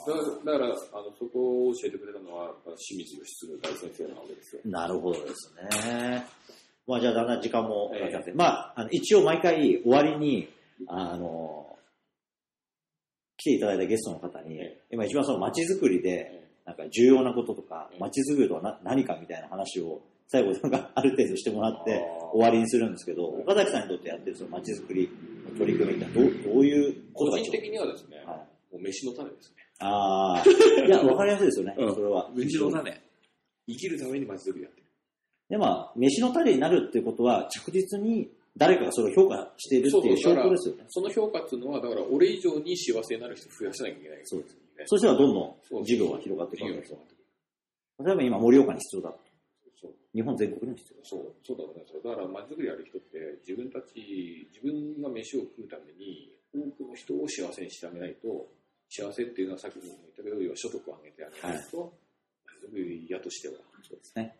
だから、だからあのそこを教えてくれたのは、清水義嗣大先生なわけですよ。なるほどですね。まあじゃあだんだん時間もええかかって、まああの一応毎回終わりに、あの、来ていただいたゲストの方に、え今一番その街づくりで、なんか重要なこととかえ、え街づくりとはな何かみたいな話を最後なんかある程度してもらって終わりにするんですけど、岡崎さんにとってやってるその街づくりの取り組みってどうどういうこと個人的にはですね、はいもう飯の種ですね。ああ、いや、わかりやすいですよね、うんそれは。飯の種。生きるために街づくりやってる。で、まあ、飯の種になるっていうことは、着実に誰かがそれを評価しているっていう証拠ですよね。その評価っていうのは、だから俺以上に幸せになる人を増やさなきゃいけない。そうですね。そしたらどんどん事業が広がっていくわけですよ例えば今、盛岡に必要だ。そう日本全国にも必要そう、そうだと思いますよ。だから、街づくりやる人って、自分たち、自分が飯を食うために、多くの人を幸せにしてあげないと、幸せっていうのはさっきも言ったけど、要は所得を上げてあげないと、街づくり屋としてはそうですね。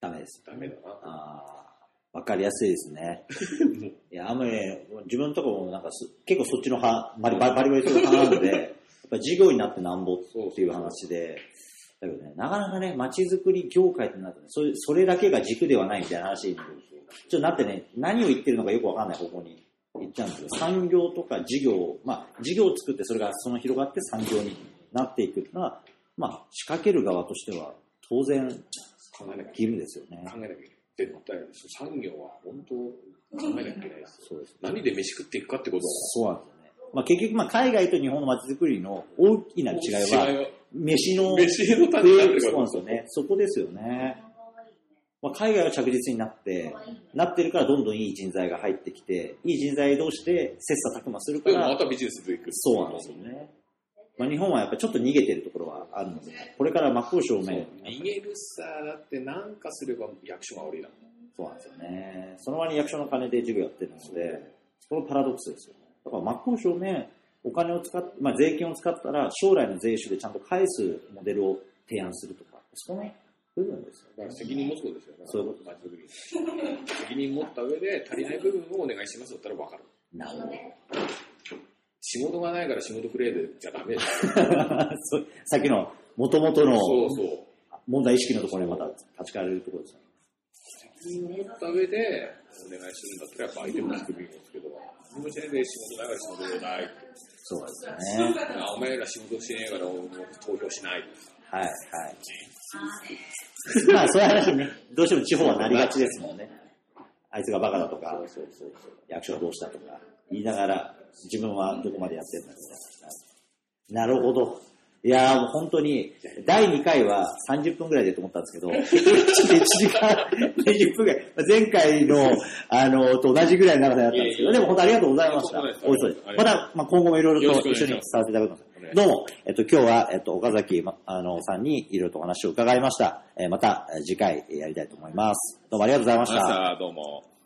ダメです。ダメだな。ああ、わかりやすいですね。[laughs] いや、あんまりね、自分のところもなんかす結構そっちの派、バリバリバリバリする派なので、やっぱり事業になってなんぼっていう話で、だけどね、なかなかね、街づくり業界ってなるとね、それそれだけが軸ではないみたいな話にちょっとなってね、何を言ってるのかよくわかんない方向に行っちゃうんですけど、産業とか事業、まあ、事業を作ってそれがその広がって産業になっていくっていうのは、まあ、仕掛ける側としては当然考えなきゃ義務ですよね。考えなきゃいけない。絶対産業は本当考えなきゃいけないですよ。そうです何で飯食っていくかってことそうなんですよね。まあ、結局、まあ、海外と日本の街づくりの大きな違いは、は飯の飯の種になってるそうなんですよね。そこですよね。まあ、海外は着実になって、なってるからどんどんいい人材が入ってきて、いい人材同士で切磋琢磨するから、またビジネスでいく。そうなんですよね。まあ、日本はやっぱりちょっと逃げてるところはあるので、これから真っ向正面、逃げるさ、だってなんかすれば役所が悪いだ。そうなんですよね。その割に役所の金で授業やってるので、そのパラドックスですよね。だから真っ向正面、お金を使っまあ、税金を使ったら将来の税収でちゃんと返すモデルを提案するとか、その部分ですよだから責任持つことですよね。そういうこと。責任持った上で足りない部分をお願いしますだったら分かる。なるほど。仕事がないから仕事くれでじゃダメだよ。[laughs] そうさっきの元々のそうそう。問題意識のところにまた立ち返れるところですよね。った上でお願いするんだったらやっぱ相手も聞くべきですけど、何もしないで仕事ないから仕事ないって。そうですよね。あお前ら仕事しねえから投票しない。はい、はい。まあ、そういう話にね、どうしても地方はなりがちですもんね。あいつがバカだとか、そうそうそう。役所はどうしたとか言いながら、自分はどこまでやってるんだみたいな。なるほど。いやーもう本当に、第2回は30分ぐらいでと思ったんですけど、結局1時間20分ぐらい、前回の、あの、と同じぐらいの長さだったんですけど、でも本当ありがとうございました。おいしそうですまた、まあ、今後もいろいろと一緒によろしくさせていただきます。どうも、えっと、今日は、えっと、岡崎、まあの、さんにいろいろとお話を伺いました。えーまた、えー次回えーやりたいと思います。どうもありがとうございました。どうも。